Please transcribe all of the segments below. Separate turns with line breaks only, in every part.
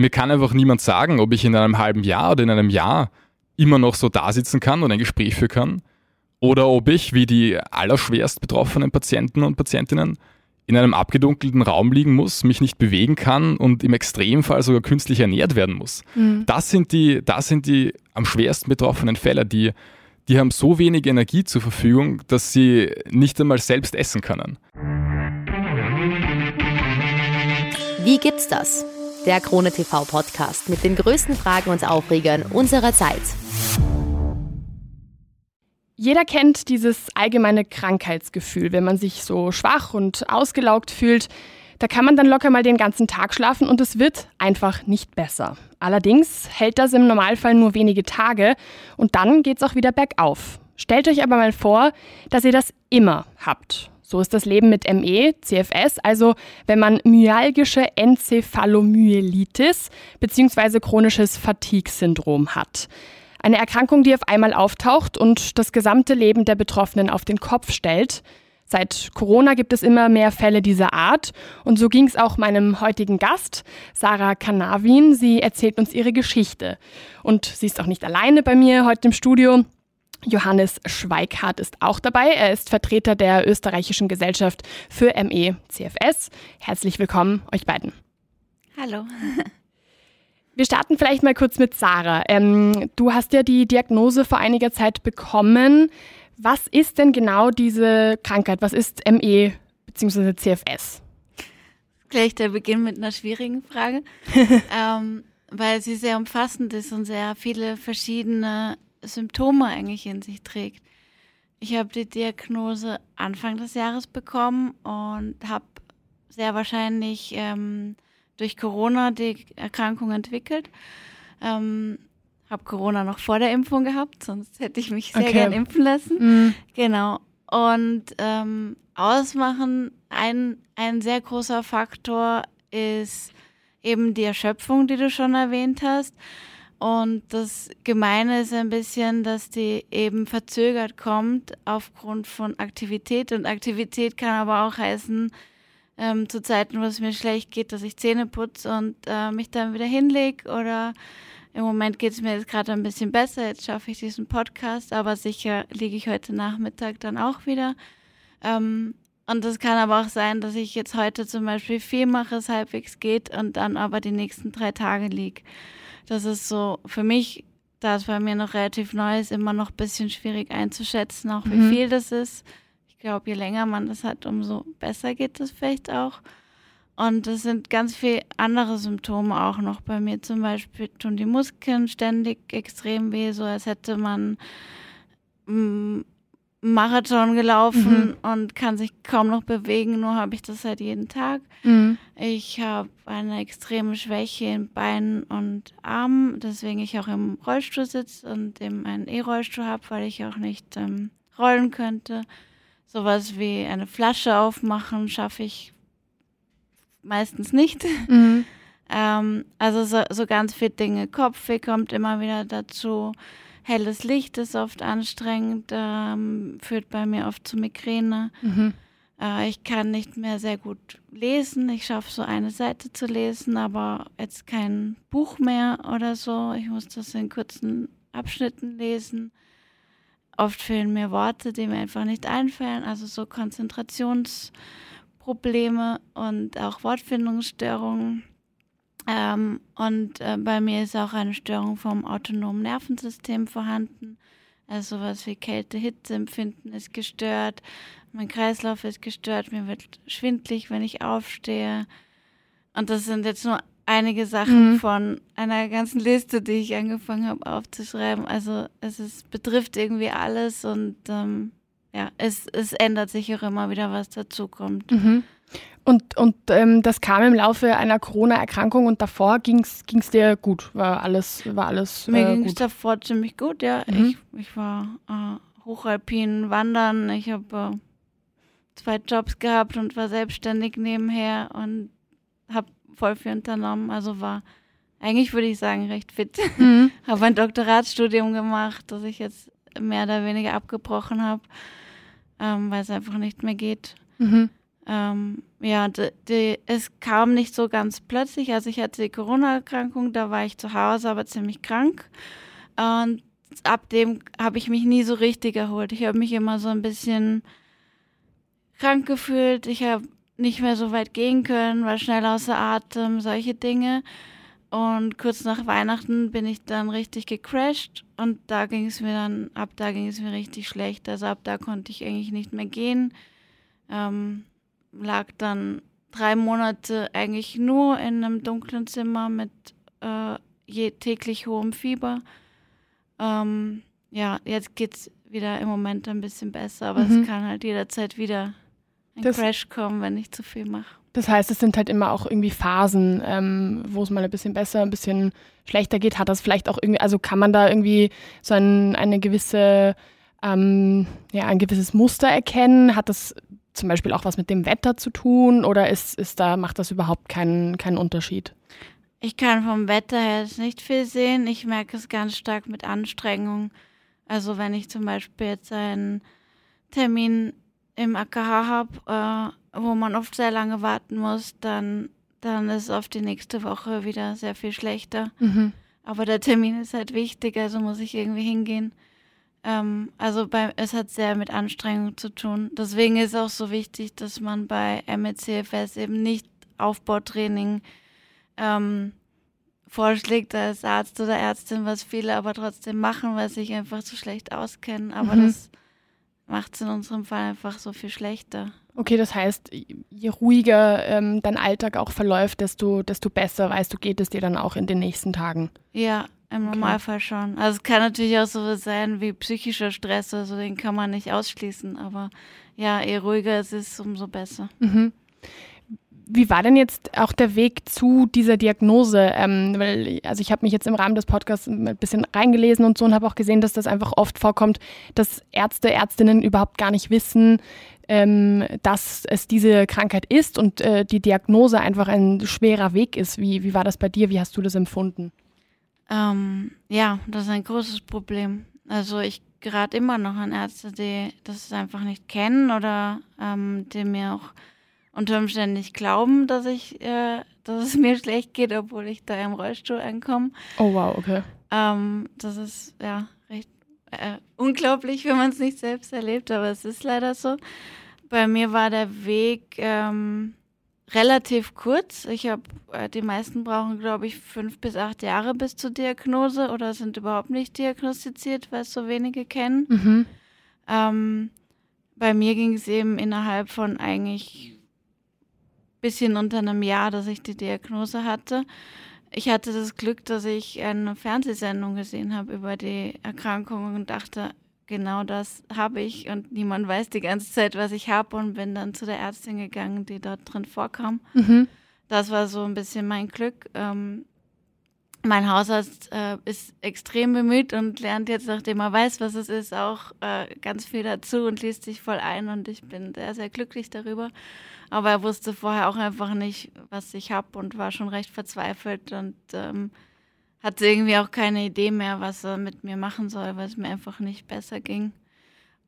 mir kann einfach niemand sagen, ob ich in einem halben Jahr oder in einem Jahr immer noch so da sitzen kann und ein Gespräch führen kann oder ob ich, wie die allerschwerst betroffenen Patienten und Patientinnen, in einem abgedunkelten Raum liegen muss, mich nicht bewegen kann und im Extremfall sogar künstlich ernährt werden muss. Mhm. Das, sind die, das sind die am schwersten betroffenen Fälle, die, die haben so wenig Energie zur Verfügung, dass sie nicht einmal selbst essen können.
Wie gibt's das? Der Krone TV Podcast mit den größten Fragen und Aufregern unserer Zeit.
Jeder kennt dieses allgemeine Krankheitsgefühl, wenn man sich so schwach und ausgelaugt fühlt. Da kann man dann locker mal den ganzen Tag schlafen und es wird einfach nicht besser. Allerdings hält das im Normalfall nur wenige Tage und dann geht's auch wieder bergauf. Stellt euch aber mal vor, dass ihr das immer habt. So ist das Leben mit ME, CFS, also wenn man myalgische Enzephalomyelitis bzw. chronisches Fatigue-Syndrom hat. Eine Erkrankung, die auf einmal auftaucht und das gesamte Leben der Betroffenen auf den Kopf stellt. Seit Corona gibt es immer mehr Fälle dieser Art und so ging es auch meinem heutigen Gast, Sarah Kanavin. Sie erzählt uns ihre Geschichte. Und sie ist auch nicht alleine bei mir heute im Studio. Johannes Schweikhardt ist auch dabei. Er ist Vertreter der österreichischen Gesellschaft für ME CFS. Herzlich willkommen euch beiden.
Hallo.
Wir starten vielleicht mal kurz mit Sarah. Ähm, du hast ja die Diagnose vor einiger Zeit bekommen. Was ist denn genau diese Krankheit? Was ist ME bzw. CFS?
Gleich der Beginn mit einer schwierigen Frage, ähm, weil sie sehr umfassend ist und sehr viele verschiedene Symptome eigentlich in sich trägt. Ich habe die Diagnose Anfang des Jahres bekommen und habe sehr wahrscheinlich ähm, durch Corona die Erkrankung entwickelt. Ähm, habe Corona noch vor der Impfung gehabt, sonst hätte ich mich sehr okay. gern impfen lassen. Mhm. Genau. Und ähm, ausmachen, ein, ein sehr großer Faktor ist eben die Erschöpfung, die du schon erwähnt hast. Und das Gemeine ist ein bisschen, dass die eben verzögert kommt aufgrund von Aktivität. Und Aktivität kann aber auch heißen, ähm, zu Zeiten, wo es mir schlecht geht, dass ich Zähne putze und äh, mich dann wieder hinlege oder im Moment geht es mir jetzt gerade ein bisschen besser, jetzt schaffe ich diesen Podcast, aber sicher liege ich heute Nachmittag dann auch wieder. Ähm, und das kann aber auch sein, dass ich jetzt heute zum Beispiel viel mache, es halbwegs geht und dann aber die nächsten drei Tage liege. Das ist so für mich, da es bei mir noch relativ neu ist, immer noch ein bisschen schwierig einzuschätzen, auch wie mhm. viel das ist glaube, je länger man das hat, umso besser geht es vielleicht auch. Und es sind ganz viele andere Symptome auch noch bei mir. Zum Beispiel tun die Muskeln ständig extrem weh, so als hätte man mm, Marathon gelaufen mhm. und kann sich kaum noch bewegen, nur habe ich das halt jeden Tag. Mhm. Ich habe eine extreme Schwäche in Beinen und Armen, deswegen ich auch im Rollstuhl sitze und eben einen E-Rollstuhl habe, weil ich auch nicht ähm, rollen könnte. Sowas wie eine Flasche aufmachen schaffe ich meistens nicht. Mhm. ähm, also so, so, ganz viele Dinge. Kopfweh kommt immer wieder dazu. Helles Licht ist oft anstrengend, ähm, führt bei mir oft zu Migräne. Mhm. Äh, ich kann nicht mehr sehr gut lesen. Ich schaffe so eine Seite zu lesen, aber jetzt kein Buch mehr oder so. Ich muss das in kurzen Abschnitten lesen. Oft fehlen mir Worte, die mir einfach nicht einfallen, also so Konzentrationsprobleme und auch Wortfindungsstörungen. Ähm, und äh, bei mir ist auch eine Störung vom autonomen Nervensystem vorhanden. Also sowas wie Kälte, Hitze empfinden ist gestört, mein Kreislauf ist gestört, mir wird schwindlig, wenn ich aufstehe. Und das sind jetzt nur einige Sachen mhm. von einer ganzen Liste, die ich angefangen habe aufzuschreiben. Also es ist, betrifft irgendwie alles und ähm, ja, es, es ändert sich auch immer wieder, was dazukommt.
Mhm. Und, und ähm, das kam im Laufe einer Corona-Erkrankung und davor ging es dir gut, war alles, war alles
Mir äh, ging es davor ziemlich gut, ja. Mhm. Ich, ich war äh, hochalpin wandern, ich habe äh, zwei Jobs gehabt und war selbstständig nebenher und habe voll viel unternommen. Also war eigentlich, würde ich sagen, recht fit. Mhm. habe ein Doktoratsstudium gemacht, das ich jetzt mehr oder weniger abgebrochen habe, ähm, weil es einfach nicht mehr geht. Mhm. Ähm, ja, die, die, es kam nicht so ganz plötzlich. Also ich hatte die Corona-Erkrankung, da war ich zu Hause, aber ziemlich krank. Und ab dem habe ich mich nie so richtig erholt. Ich habe mich immer so ein bisschen krank gefühlt. Ich habe nicht mehr so weit gehen können, war schnell außer Atem, solche Dinge. Und kurz nach Weihnachten bin ich dann richtig gecrashed und da ging es mir dann, ab da ging es mir richtig schlecht. Also ab da konnte ich eigentlich nicht mehr gehen. Ähm, lag dann drei Monate eigentlich nur in einem dunklen Zimmer mit äh, je, täglich hohem Fieber. Ähm, ja, jetzt geht es wieder im Moment ein bisschen besser, aber mhm. es kann halt jederzeit wieder ein das, Crash kommen, wenn ich zu viel mache.
Das heißt, es sind halt immer auch irgendwie Phasen, ähm, wo es mal ein bisschen besser, ein bisschen schlechter geht. Hat das vielleicht auch irgendwie, also kann man da irgendwie so ein, eine gewisse, ähm, ja, ein gewisses Muster erkennen? Hat das zum Beispiel auch was mit dem Wetter zu tun oder ist, ist da, macht das überhaupt keinen, keinen Unterschied?
Ich kann vom Wetter her jetzt nicht viel sehen. Ich merke es ganz stark mit Anstrengung. Also wenn ich zum Beispiel jetzt einen Termin im AKH habe, äh, wo man oft sehr lange warten muss, dann, dann ist oft die nächste Woche wieder sehr viel schlechter. Mhm. Aber der Termin ist halt wichtig, also muss ich irgendwie hingehen. Ähm, also bei, es hat sehr mit Anstrengung zu tun. Deswegen ist auch so wichtig, dass man bei MECFS eben nicht Aufbautraining ähm, vorschlägt als Arzt oder Ärztin, was viele aber trotzdem machen, weil sie sich einfach zu schlecht auskennen. Aber mhm. das macht es in unserem Fall einfach so viel schlechter.
Okay, das heißt, je ruhiger ähm, dein Alltag auch verläuft, desto, desto besser weißt du, geht es dir dann auch in den nächsten Tagen.
Ja, im okay. Normalfall schon. Also es kann natürlich auch so sein wie psychischer Stress, also den kann man nicht ausschließen, aber ja, je ruhiger es ist, umso besser. Mhm.
Wie war denn jetzt auch der Weg zu dieser Diagnose? Ähm, weil, also ich habe mich jetzt im Rahmen des Podcasts ein bisschen reingelesen und so und habe auch gesehen, dass das einfach oft vorkommt, dass Ärzte, Ärztinnen überhaupt gar nicht wissen, ähm, dass es diese Krankheit ist und äh, die Diagnose einfach ein schwerer Weg ist. Wie, wie war das bei dir? Wie hast du das empfunden?
Ähm, ja, das ist ein großes Problem. Also ich gerate immer noch an Ärzte, die das einfach nicht kennen oder ähm, die mir auch unter Umständen nicht glauben, dass ich, äh, dass es mir schlecht geht, obwohl ich da im Rollstuhl ankomme.
Oh wow, okay.
Ähm, das ist ja recht äh, unglaublich, wenn man es nicht selbst erlebt, aber es ist leider so. Bei mir war der Weg ähm, relativ kurz. Ich habe, äh, die meisten brauchen, glaube ich, fünf bis acht Jahre bis zur Diagnose oder sind überhaupt nicht diagnostiziert, weil es so wenige kennen. Mhm. Ähm, bei mir ging es eben innerhalb von eigentlich bisschen unter einem Jahr, dass ich die Diagnose hatte. Ich hatte das Glück, dass ich eine Fernsehsendung gesehen habe über die Erkrankung und dachte, genau das habe ich und niemand weiß die ganze Zeit, was ich habe und bin dann zu der Ärztin gegangen, die dort drin vorkam. Mhm. Das war so ein bisschen mein Glück. Ähm, mein Hausarzt äh, ist extrem bemüht und lernt jetzt, nachdem er weiß, was es ist, auch äh, ganz viel dazu und liest sich voll ein und ich bin sehr, sehr glücklich darüber. Aber er wusste vorher auch einfach nicht, was ich habe und war schon recht verzweifelt und ähm, hatte irgendwie auch keine Idee mehr, was er mit mir machen soll, weil es mir einfach nicht besser ging.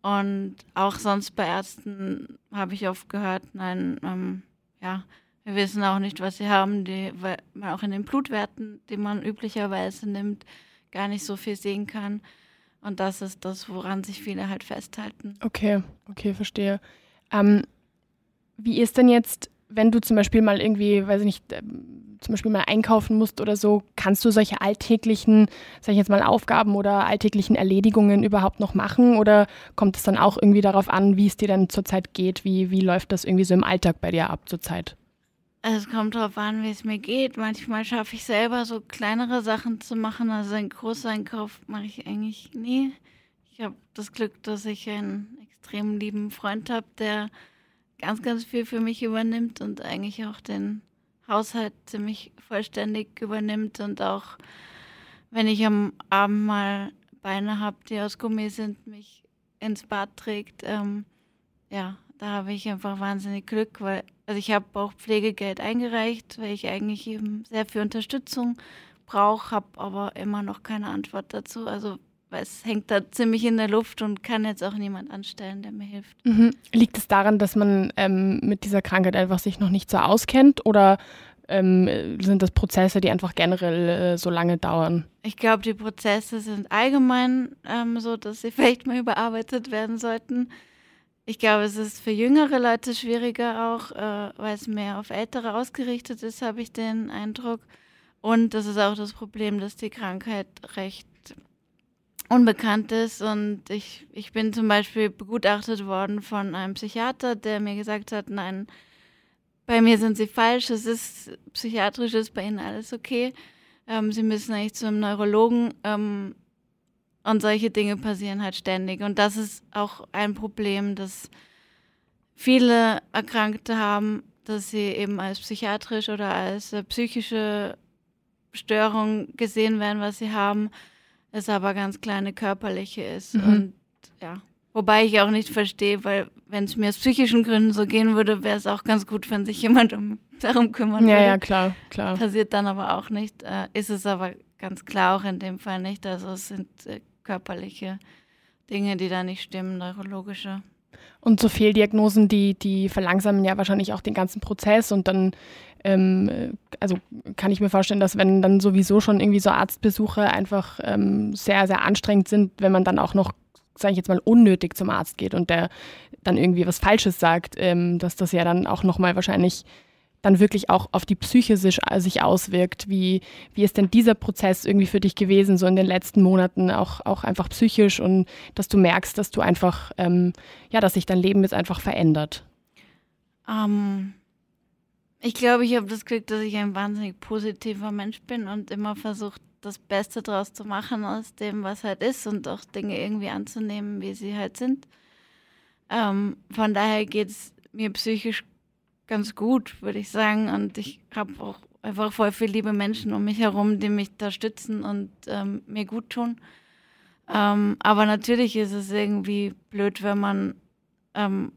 Und auch sonst bei Ärzten habe ich oft gehört, nein, ähm, ja, wir wissen auch nicht, was sie haben, die, weil man auch in den Blutwerten, die man üblicherweise nimmt, gar nicht so viel sehen kann. Und das ist das, woran sich viele halt festhalten.
Okay, okay, verstehe. Ähm, wie ist denn jetzt, wenn du zum Beispiel mal irgendwie, weiß ich nicht, ähm, zum Beispiel mal einkaufen musst oder so, kannst du solche alltäglichen, sag ich jetzt mal, Aufgaben oder alltäglichen Erledigungen überhaupt noch machen? Oder kommt es dann auch irgendwie darauf an, wie es dir dann zurzeit geht? Wie, wie läuft das irgendwie so im Alltag bei dir ab zurzeit?
Es kommt darauf an, wie es mir geht. Manchmal schaffe ich selber so kleinere Sachen zu machen. Also einen Großeinkauf mache ich eigentlich nie. Ich habe das Glück, dass ich einen extrem lieben Freund habe, der ganz, ganz viel für mich übernimmt und eigentlich auch den Haushalt ziemlich vollständig übernimmt und auch, wenn ich am Abend mal Beine habe, die aus Gummi sind, mich ins Bad trägt. Ähm, ja, da habe ich einfach wahnsinnig Glück, weil also ich habe auch Pflegegeld eingereicht, weil ich eigentlich eben sehr viel Unterstützung brauche, habe aber immer noch keine Antwort dazu. Also weil es hängt da ziemlich in der Luft und kann jetzt auch niemand anstellen, der mir hilft.
Mhm. Liegt es daran, dass man ähm, mit dieser Krankheit einfach sich noch nicht so auskennt oder ähm, sind das Prozesse, die einfach generell äh, so lange dauern?
Ich glaube, die Prozesse sind allgemein ähm, so, dass sie vielleicht mal überarbeitet werden sollten. Ich glaube, es ist für jüngere Leute schwieriger auch, äh, weil es mehr auf Ältere ausgerichtet ist, habe ich den Eindruck. Und das ist auch das Problem, dass die Krankheit recht unbekannt ist. Und ich, ich bin zum Beispiel begutachtet worden von einem Psychiater, der mir gesagt hat, nein, bei mir sind sie falsch, es ist psychiatrisch, ist bei ihnen alles okay. Ähm, sie müssen eigentlich zum Neurologen ähm, und solche Dinge passieren halt ständig. Und das ist auch ein Problem, das viele Erkrankte haben, dass sie eben als psychiatrisch oder als äh, psychische Störung gesehen werden, was sie haben, es aber ganz kleine körperliche ist. Mhm. Und ja. Wobei ich auch nicht verstehe, weil wenn es mir aus psychischen Gründen so gehen würde, wäre es auch ganz gut, wenn sich jemand um, darum kümmern
ja,
würde.
Ja, ja, klar, klar.
Passiert dann aber auch nicht. Äh, ist es aber ganz klar auch in dem Fall nicht. Also es sind äh, körperliche Dinge, die da nicht stimmen, neurologische.
Und so Fehldiagnosen, die, die verlangsamen ja wahrscheinlich auch den ganzen Prozess und dann, ähm, also kann ich mir vorstellen, dass wenn dann sowieso schon irgendwie so Arztbesuche einfach ähm, sehr, sehr anstrengend sind, wenn man dann auch noch sage ich jetzt mal, unnötig zum Arzt geht und der dann irgendwie was Falsches sagt, ähm, dass das ja dann auch nochmal wahrscheinlich dann wirklich auch auf die Psyche sich, sich auswirkt. Wie, wie ist denn dieser Prozess irgendwie für dich gewesen, so in den letzten Monaten, auch, auch einfach psychisch und dass du merkst, dass du einfach, ähm, ja, dass sich dein Leben jetzt einfach verändert?
Ähm, ich glaube, ich habe das Glück, dass ich ein wahnsinnig positiver Mensch bin und immer versucht, das Beste draus zu machen aus dem, was halt ist und auch Dinge irgendwie anzunehmen, wie sie halt sind. Ähm, von daher geht es mir psychisch ganz gut, würde ich sagen. Und ich habe auch einfach voll viele liebe Menschen um mich herum, die mich da stützen und ähm, mir gut tun. Ähm, aber natürlich ist es irgendwie blöd, wenn man ähm,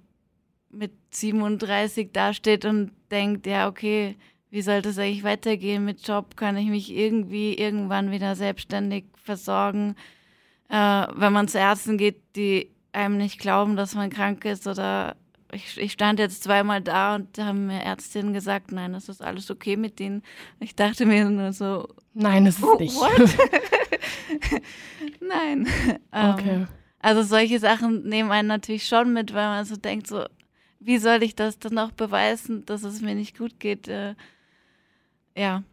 mit 37 dasteht und denkt, ja, okay, wie soll das eigentlich weitergehen mit Job? Kann ich mich irgendwie irgendwann wieder selbstständig versorgen? Äh, wenn man zu Ärzten geht, die einem nicht glauben, dass man krank ist oder ich, ich, stand jetzt zweimal da und da haben mir Ärztinnen gesagt, nein, das ist alles okay mit ihnen. Ich dachte mir nur so,
nein, das ist oh, nicht.
nein. Okay. Ähm, also solche Sachen nehmen einen natürlich schon mit, weil man so denkt, so, wie soll ich das dann auch beweisen, dass es mir nicht gut geht? Äh, ja.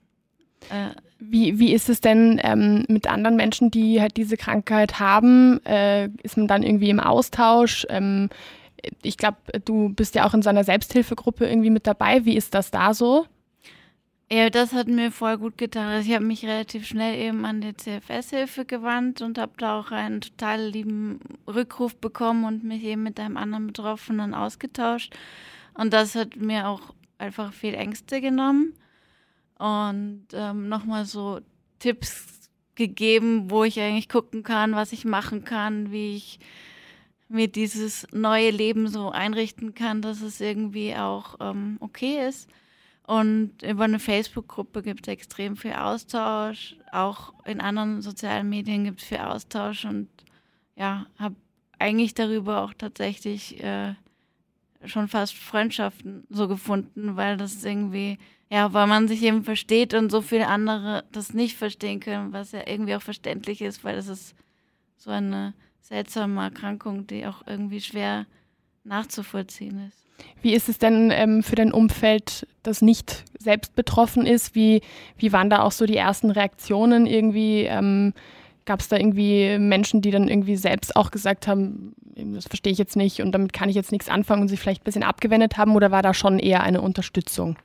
Äh, wie, wie ist es denn ähm, mit anderen Menschen, die halt diese Krankheit haben? Äh, ist man dann irgendwie im Austausch? Ähm, ich glaube, du bist ja auch in so einer Selbsthilfegruppe irgendwie mit dabei. Wie ist das da so?
Ja, das hat mir voll gut getan. Also ich habe mich relativ schnell eben an die CFS-Hilfe gewandt und habe da auch einen total lieben Rückruf bekommen und mich eben mit einem anderen Betroffenen ausgetauscht. Und das hat mir auch einfach viel Ängste genommen und ähm, nochmal so Tipps gegeben, wo ich eigentlich gucken kann, was ich machen kann, wie ich mir dieses neue Leben so einrichten kann, dass es irgendwie auch ähm, okay ist. Und über eine Facebook-Gruppe gibt es extrem viel Austausch. Auch in anderen sozialen Medien gibt es viel Austausch und ja, habe eigentlich darüber auch tatsächlich äh, schon fast Freundschaften so gefunden, weil das irgendwie ja, weil man sich eben versteht und so viele andere das nicht verstehen können, was ja irgendwie auch verständlich ist, weil es ist so eine seltsame Erkrankung, die auch irgendwie schwer nachzuvollziehen ist.
Wie ist es denn ähm, für dein Umfeld, das nicht selbst betroffen ist? Wie, wie waren da auch so die ersten Reaktionen irgendwie? Ähm, Gab es da irgendwie Menschen, die dann irgendwie selbst auch gesagt haben, das verstehe ich jetzt nicht und damit kann ich jetzt nichts anfangen und sich vielleicht ein bisschen abgewendet haben? Oder war da schon eher eine Unterstützung?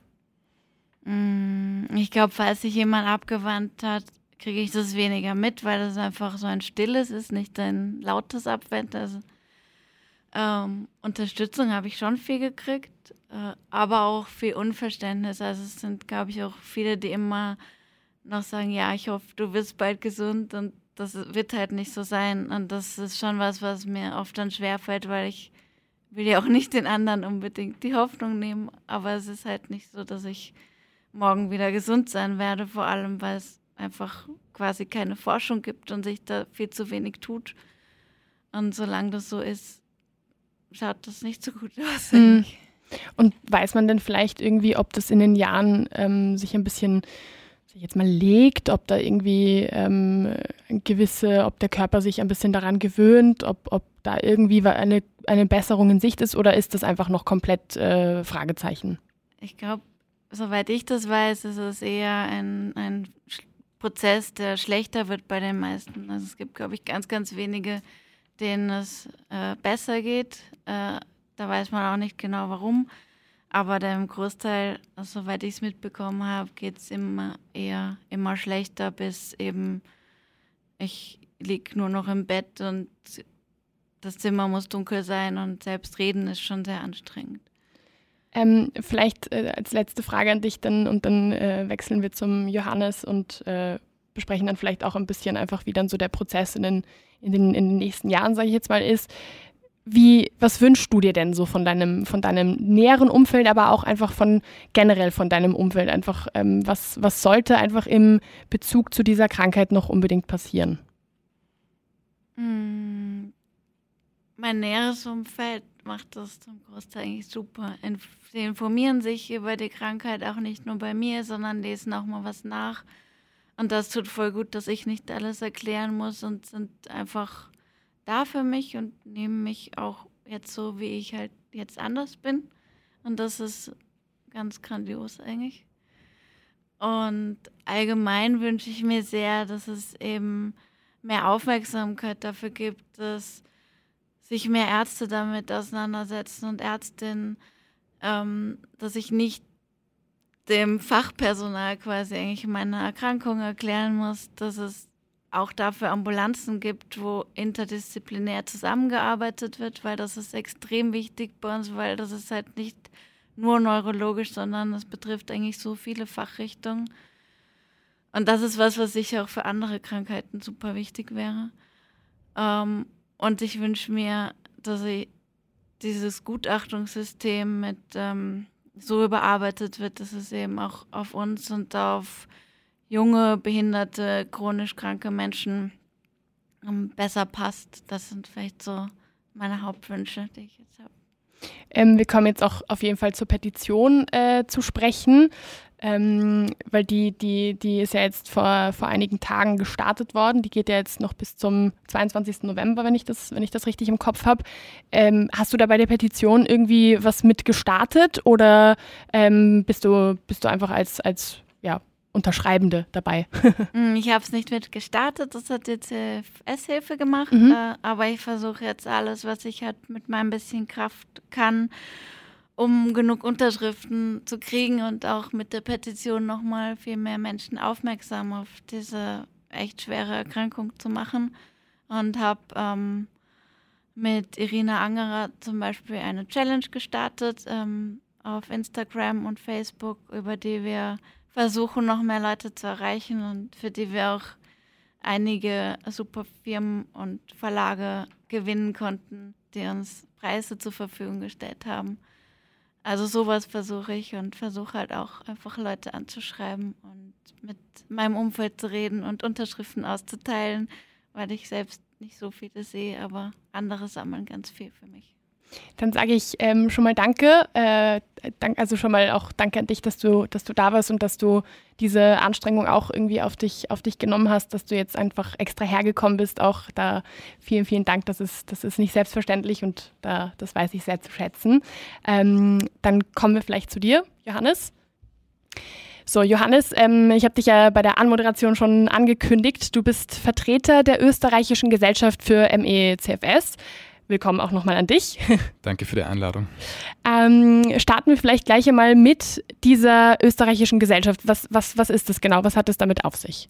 Mm, ich glaube, falls sich jemand abgewandt hat, kriege ich das weniger mit, weil das einfach so ein stilles ist, nicht ein lautes Abwenden. Also, ähm, Unterstützung habe ich schon viel gekriegt, äh, aber auch viel Unverständnis. Also es sind, glaube ich, auch viele, die immer noch sagen, ja, ich hoffe, du wirst bald gesund und das wird halt nicht so sein. Und das ist schon was, was mir oft dann schwerfällt, weil ich will ja auch nicht den anderen unbedingt die Hoffnung nehmen, aber es ist halt nicht so, dass ich morgen wieder gesund sein werde, vor allem weil es einfach quasi keine Forschung gibt und sich da viel zu wenig tut. Und solange das so ist, schaut das nicht so gut aus.
Mhm. Und weiß man denn vielleicht irgendwie, ob das in den Jahren ähm, sich ein bisschen sich jetzt mal legt, ob da irgendwie ähm, gewisse, ob der Körper sich ein bisschen daran gewöhnt, ob, ob da irgendwie eine, eine Besserung in Sicht ist oder ist das einfach noch komplett äh, Fragezeichen?
Ich glaube, soweit ich das weiß, ist es eher ein, ein Prozess, der schlechter wird bei den meisten. Also es gibt, glaube ich, ganz, ganz wenige, denen es äh, besser geht. Äh, da weiß man auch nicht genau warum. Aber dem Großteil, soweit ich es mitbekommen habe, geht es immer eher immer schlechter, bis eben ich liege nur noch im Bett und das Zimmer muss dunkel sein und selbst reden ist schon sehr anstrengend.
Ähm, vielleicht äh, als letzte Frage an dich dann und dann äh, wechseln wir zum Johannes und äh, besprechen dann vielleicht auch ein bisschen einfach, wie dann so der Prozess in den, in den, in den nächsten Jahren, sage ich jetzt mal, ist. Wie, was wünschst du dir denn so von deinem, von deinem näheren Umfeld, aber auch einfach von generell von deinem Umfeld? Einfach, ähm, was, was sollte einfach im Bezug zu dieser Krankheit noch unbedingt passieren?
Hm, mein näheres Umfeld macht das zum Großteil eigentlich super. Sie informieren sich über die Krankheit auch nicht nur bei mir, sondern lesen auch mal was nach. Und das tut voll gut, dass ich nicht alles erklären muss und sind einfach da für mich und nehmen mich auch jetzt so, wie ich halt jetzt anders bin. Und das ist ganz grandios eigentlich. Und allgemein wünsche ich mir sehr, dass es eben mehr Aufmerksamkeit dafür gibt, dass sich mehr Ärzte damit auseinandersetzen und Ärztinnen, ähm, dass ich nicht dem Fachpersonal quasi eigentlich meine Erkrankung erklären muss, dass es auch dafür Ambulanzen gibt, wo interdisziplinär zusammengearbeitet wird, weil das ist extrem wichtig bei uns, weil das ist halt nicht nur neurologisch, sondern es betrifft eigentlich so viele Fachrichtungen. Und das ist was, was sicher auch für andere Krankheiten super wichtig wäre. Ähm, und ich wünsche mir, dass ich dieses Gutachtungssystem mit ähm, so überarbeitet wird, dass es eben auch auf uns und auf junge, behinderte, chronisch kranke Menschen ähm, besser passt. Das sind vielleicht so meine Hauptwünsche, die ich jetzt habe.
Ähm, wir kommen jetzt auch auf jeden Fall zur Petition äh, zu sprechen ähm, weil die, die, die ist ja jetzt vor, vor einigen Tagen gestartet worden. Die geht ja jetzt noch bis zum 22. November, wenn ich das, wenn ich das richtig im Kopf habe. Ähm, hast du da bei der Petition irgendwie was mit gestartet oder ähm, bist, du, bist du einfach als, als ja, Unterschreibende dabei?
Hm, ich habe es nicht mit gestartet, das hat jetzt S-Hilfe gemacht, mhm. äh, aber ich versuche jetzt alles, was ich halt mit meinem bisschen Kraft kann um genug Unterschriften zu kriegen und auch mit der Petition nochmal viel mehr Menschen aufmerksam auf diese echt schwere Erkrankung zu machen. Und habe ähm, mit Irina Angerer zum Beispiel eine Challenge gestartet ähm, auf Instagram und Facebook, über die wir versuchen, noch mehr Leute zu erreichen und für die wir auch einige super Firmen und Verlage gewinnen konnten, die uns Preise zur Verfügung gestellt haben. Also sowas versuche ich und versuche halt auch einfach Leute anzuschreiben und mit meinem Umfeld zu reden und Unterschriften auszuteilen, weil ich selbst nicht so viele sehe, aber andere sammeln ganz viel für mich.
Dann sage ich ähm, schon mal Danke. Äh, dank, also schon mal auch Danke an dich, dass du, dass du da warst und dass du diese Anstrengung auch irgendwie auf dich, auf dich genommen hast, dass du jetzt einfach extra hergekommen bist. Auch da vielen, vielen Dank. Das ist, das ist nicht selbstverständlich und da, das weiß ich sehr zu schätzen. Ähm, dann kommen wir vielleicht zu dir, Johannes. So, Johannes, ähm, ich habe dich ja bei der Anmoderation schon angekündigt. Du bist Vertreter der österreichischen Gesellschaft für MECFS willkommen auch nochmal an dich.
Danke für die Einladung.
Ähm, starten wir vielleicht gleich einmal mit dieser österreichischen Gesellschaft. Was, was, was ist das genau? Was hat es damit auf sich?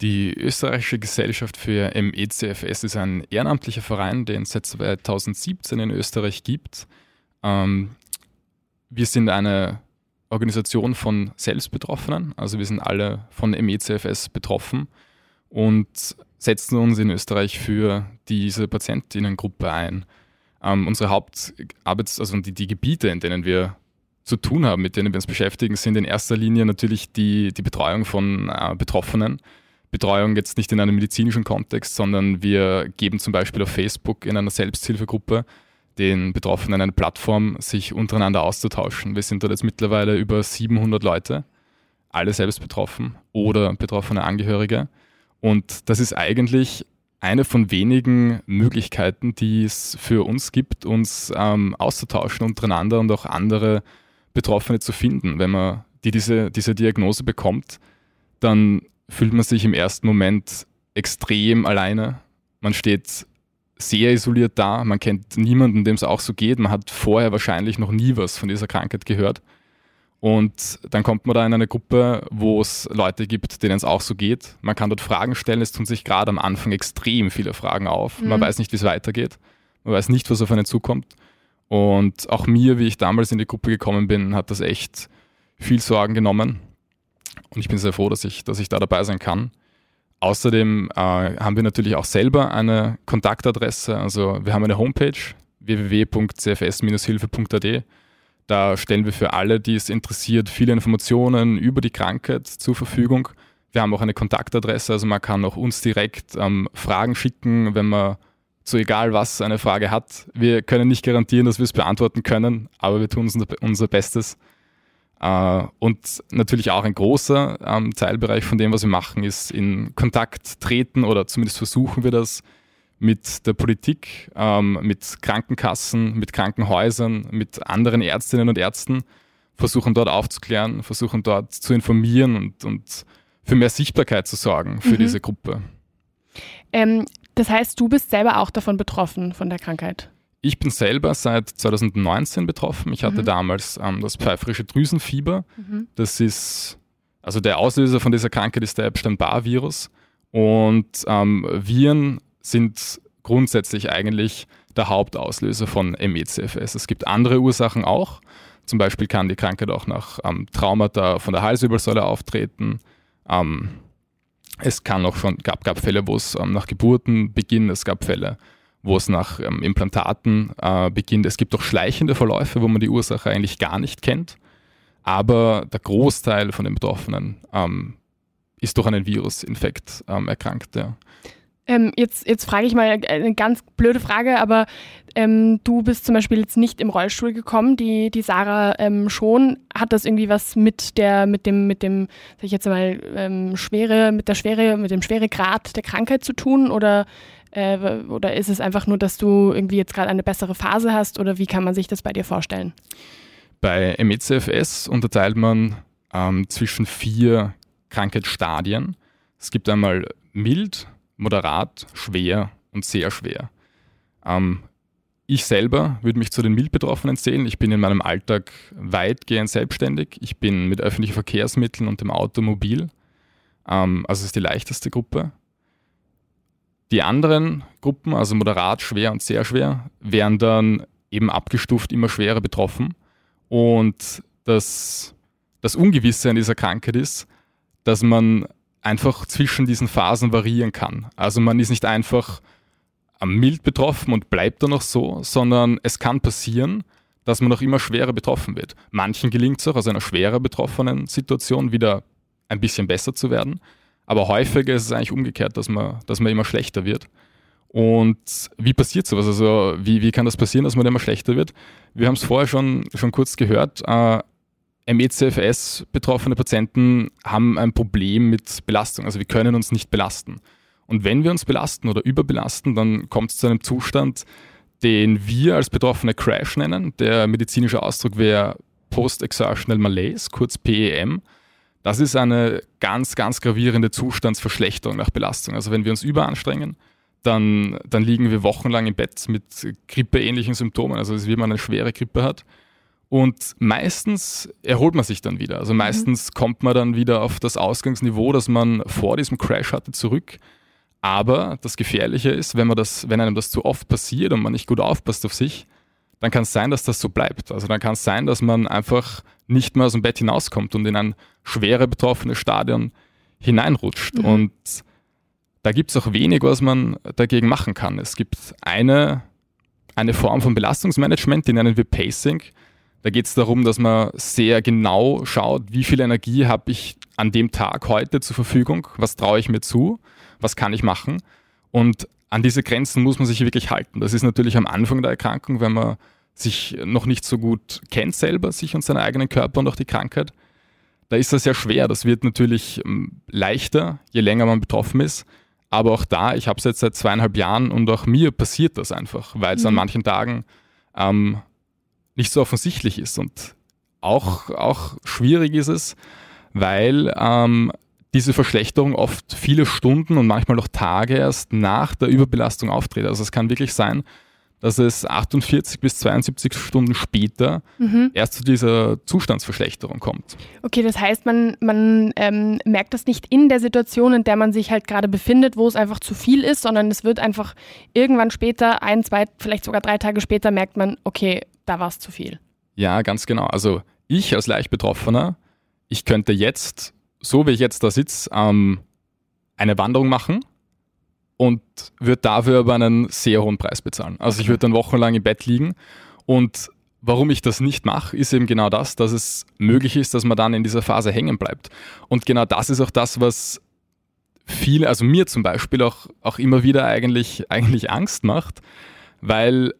Die österreichische Gesellschaft für MECFS ist ein ehrenamtlicher Verein, den es seit 2017 in Österreich gibt. Ähm, wir sind eine Organisation von Selbstbetroffenen, also wir sind alle von MECFS betroffen und setzen uns in Österreich für diese Patientinnengruppe ein. Ähm, unsere Hauptarbeits-, also die, die Gebiete, in denen wir zu tun haben, mit denen wir uns beschäftigen, sind in erster Linie natürlich die, die Betreuung von äh, Betroffenen. Betreuung jetzt nicht in einem medizinischen Kontext, sondern wir geben zum Beispiel auf Facebook in einer Selbsthilfegruppe den Betroffenen eine Plattform, sich untereinander auszutauschen. Wir sind dort jetzt mittlerweile über 700 Leute, alle selbst betroffen oder betroffene Angehörige. Und das ist eigentlich eine von wenigen Möglichkeiten, die es für uns gibt, uns ähm, auszutauschen untereinander und auch andere Betroffene zu finden. Wenn man die diese, diese Diagnose bekommt, dann fühlt man sich im ersten Moment extrem alleine. Man steht sehr isoliert da, man kennt niemanden, dem es auch so geht. Man hat vorher wahrscheinlich noch nie was von dieser Krankheit gehört. Und dann kommt man da in eine Gruppe, wo es Leute gibt, denen es auch so geht. Man kann dort Fragen stellen. Es tun sich gerade am Anfang extrem viele Fragen auf. Mhm. Man weiß nicht, wie es weitergeht. Man weiß nicht, was auf einen zukommt. Und auch mir, wie ich damals in die Gruppe gekommen bin, hat das echt viel Sorgen genommen. Und ich bin sehr froh, dass ich, dass ich da dabei sein kann. Außerdem äh, haben wir natürlich auch selber eine Kontaktadresse. Also wir haben eine Homepage www.cfs-hilfe.at da stellen wir für alle, die es interessiert, viele Informationen über die Krankheit zur Verfügung. Wir haben auch eine Kontaktadresse, also man kann auch uns direkt ähm, Fragen schicken, wenn man so egal was eine Frage hat. Wir können nicht garantieren, dass wir es beantworten können, aber wir tun unser, Bestes. Äh, und natürlich auch ein großer ähm, Teilbereich von dem, was wir machen, ist in Kontakt treten oder zumindest versuchen wir das mit der Politik, ähm, mit Krankenkassen, mit Krankenhäusern, mit anderen Ärztinnen und Ärzten, versuchen dort aufzuklären, versuchen dort zu informieren und, und für mehr Sichtbarkeit zu sorgen für mhm. diese Gruppe.
Ähm, das heißt, du bist selber auch davon betroffen, von der Krankheit?
Ich bin selber seit 2019 betroffen. Ich hatte mhm. damals ähm, das pfeiferische Drüsenfieber. Mhm. Das ist, also der Auslöser von dieser Krankheit ist der Epstein-Barr-Virus. Und ähm, Viren sind grundsätzlich eigentlich der Hauptauslöser von MECFS. Es gibt andere Ursachen auch. Zum Beispiel kann die Krankheit auch nach ähm, Traumata von der Halswirbelsäule auftreten. Ähm, es kann auch schon, gab, gab Fälle, wo es ähm, nach Geburten beginnt. Es gab Fälle, wo es nach ähm, Implantaten äh, beginnt. Es gibt auch schleichende Verläufe, wo man die Ursache eigentlich gar nicht kennt. Aber der Großteil von den Betroffenen ähm, ist durch einen Virusinfekt ähm, erkrankt. Ja.
Ähm, jetzt, jetzt frage ich mal eine ganz blöde Frage, aber ähm, du bist zum Beispiel jetzt nicht im Rollstuhl gekommen, die, die Sarah ähm, schon. Hat das irgendwie was mit der, mit dem, mit dem, sag ich jetzt mal, ähm, Schwere, mit der Schwere, mit dem Schweregrad der Krankheit zu tun? Oder, äh, oder ist es einfach nur, dass du irgendwie jetzt gerade eine bessere Phase hast? Oder wie kann man sich das bei dir vorstellen?
Bei MECFS unterteilt man ähm, zwischen vier Krankheitsstadien. Es gibt einmal mild, moderat, schwer und sehr schwer. Ähm, ich selber würde mich zu den Mildbetroffenen zählen. Ich bin in meinem Alltag weitgehend selbstständig. Ich bin mit öffentlichen Verkehrsmitteln und dem Automobil. Ähm, also ist die leichteste Gruppe. Die anderen Gruppen, also moderat, schwer und sehr schwer, wären dann eben abgestuft immer schwerer betroffen. Und das, das Ungewisse an dieser Krankheit ist, dass man einfach zwischen diesen Phasen variieren kann. Also man ist nicht einfach mild betroffen und bleibt dann noch so, sondern es kann passieren, dass man noch immer schwerer betroffen wird. Manchen gelingt es auch aus einer schwerer betroffenen Situation wieder ein bisschen besser zu werden, aber häufiger ist es eigentlich umgekehrt, dass man, dass man immer schlechter wird. Und wie passiert sowas? Also wie, wie kann das passieren, dass man immer schlechter wird? Wir haben es vorher schon, schon kurz gehört. Äh, MECFS betroffene Patienten haben ein Problem mit Belastung. Also wir können uns nicht belasten. Und wenn wir uns belasten oder überbelasten, dann kommt es zu einem Zustand, den wir als Betroffene Crash nennen. Der medizinische Ausdruck wäre Post-Exertional Malaise, kurz PEM. Das ist eine ganz, ganz gravierende Zustandsverschlechterung nach Belastung. Also wenn wir uns überanstrengen, dann, dann liegen wir wochenlang im Bett mit grippeähnlichen Symptomen. Also wie man eine schwere Grippe hat. Und meistens erholt man sich dann wieder. Also mhm. meistens mhm. kommt man dann wieder auf das Ausgangsniveau, das man vor diesem Crash hatte, zurück. Aber das Gefährliche ist, wenn, man das, wenn einem das zu oft passiert und man nicht gut aufpasst auf sich, dann kann es sein, dass das so bleibt. Also dann kann es sein, dass man einfach nicht mehr aus dem Bett hinauskommt und in ein schwere betroffenes Stadion hineinrutscht. Mhm. Und da gibt es auch wenig, was man dagegen machen kann. Es gibt eine, eine Form von Belastungsmanagement, die nennen wir Pacing. Da geht es darum, dass man sehr genau schaut, wie viel Energie habe ich an dem Tag heute zur Verfügung, was traue ich mir zu, was kann ich machen. Und an diese Grenzen muss man sich wirklich halten. Das ist natürlich am Anfang der Erkrankung, wenn man sich noch nicht so gut kennt selber, sich und seinen eigenen Körper und auch die Krankheit. Da ist das sehr schwer. Das wird natürlich ähm, leichter, je länger man betroffen ist. Aber auch da, ich habe es jetzt seit zweieinhalb Jahren und auch mir passiert das einfach, weil es mhm. an manchen Tagen ähm, nicht so offensichtlich ist. Und auch, auch schwierig ist es, weil ähm, diese Verschlechterung oft viele Stunden und manchmal auch Tage erst nach der Überbelastung auftritt. Also es kann wirklich sein, dass es 48 bis 72 Stunden später mhm. erst zu dieser Zustandsverschlechterung kommt.
Okay, das heißt, man, man ähm, merkt das nicht in der Situation, in der man sich halt gerade befindet, wo es einfach zu viel ist, sondern es wird einfach irgendwann später, ein, zwei, vielleicht sogar drei Tage später, merkt man, okay, da war es zu viel.
Ja, ganz genau. Also ich als leicht Betroffener, ich könnte jetzt, so wie ich jetzt da sitze, ähm, eine Wanderung machen und würde dafür aber einen sehr hohen Preis bezahlen. Also ich würde dann wochenlang im Bett liegen und warum ich das nicht mache, ist eben genau das, dass es möglich ist, dass man dann in dieser Phase hängen bleibt. Und genau das ist auch das, was viele, also mir zum Beispiel auch, auch immer wieder eigentlich, eigentlich Angst macht, weil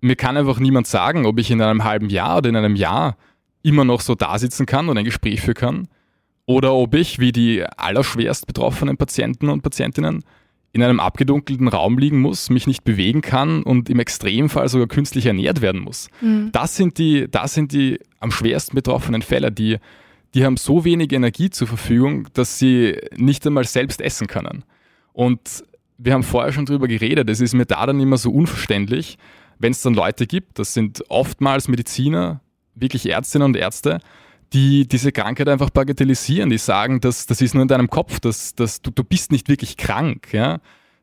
mir kann einfach niemand sagen, ob ich in einem halben Jahr oder in einem Jahr immer noch so da sitzen kann und ein Gespräch führen kann oder ob ich, wie die allerschwerst betroffenen Patienten und Patientinnen, in einem abgedunkelten Raum liegen muss, mich nicht bewegen kann und im Extremfall sogar künstlich ernährt werden muss. Mhm. Das, sind die, das sind die am schwersten betroffenen Fälle, die, die haben so wenig Energie zur Verfügung, dass sie nicht einmal selbst essen können. Und wir haben vorher schon darüber geredet, es ist mir da dann immer so unverständlich, wenn es dann Leute gibt, das sind oftmals Mediziner, wirklich Ärztinnen und Ärzte, die diese Krankheit einfach bagatellisieren, die sagen, dass das ist nur in deinem Kopf, dass, dass du, du bist nicht wirklich krank, ja.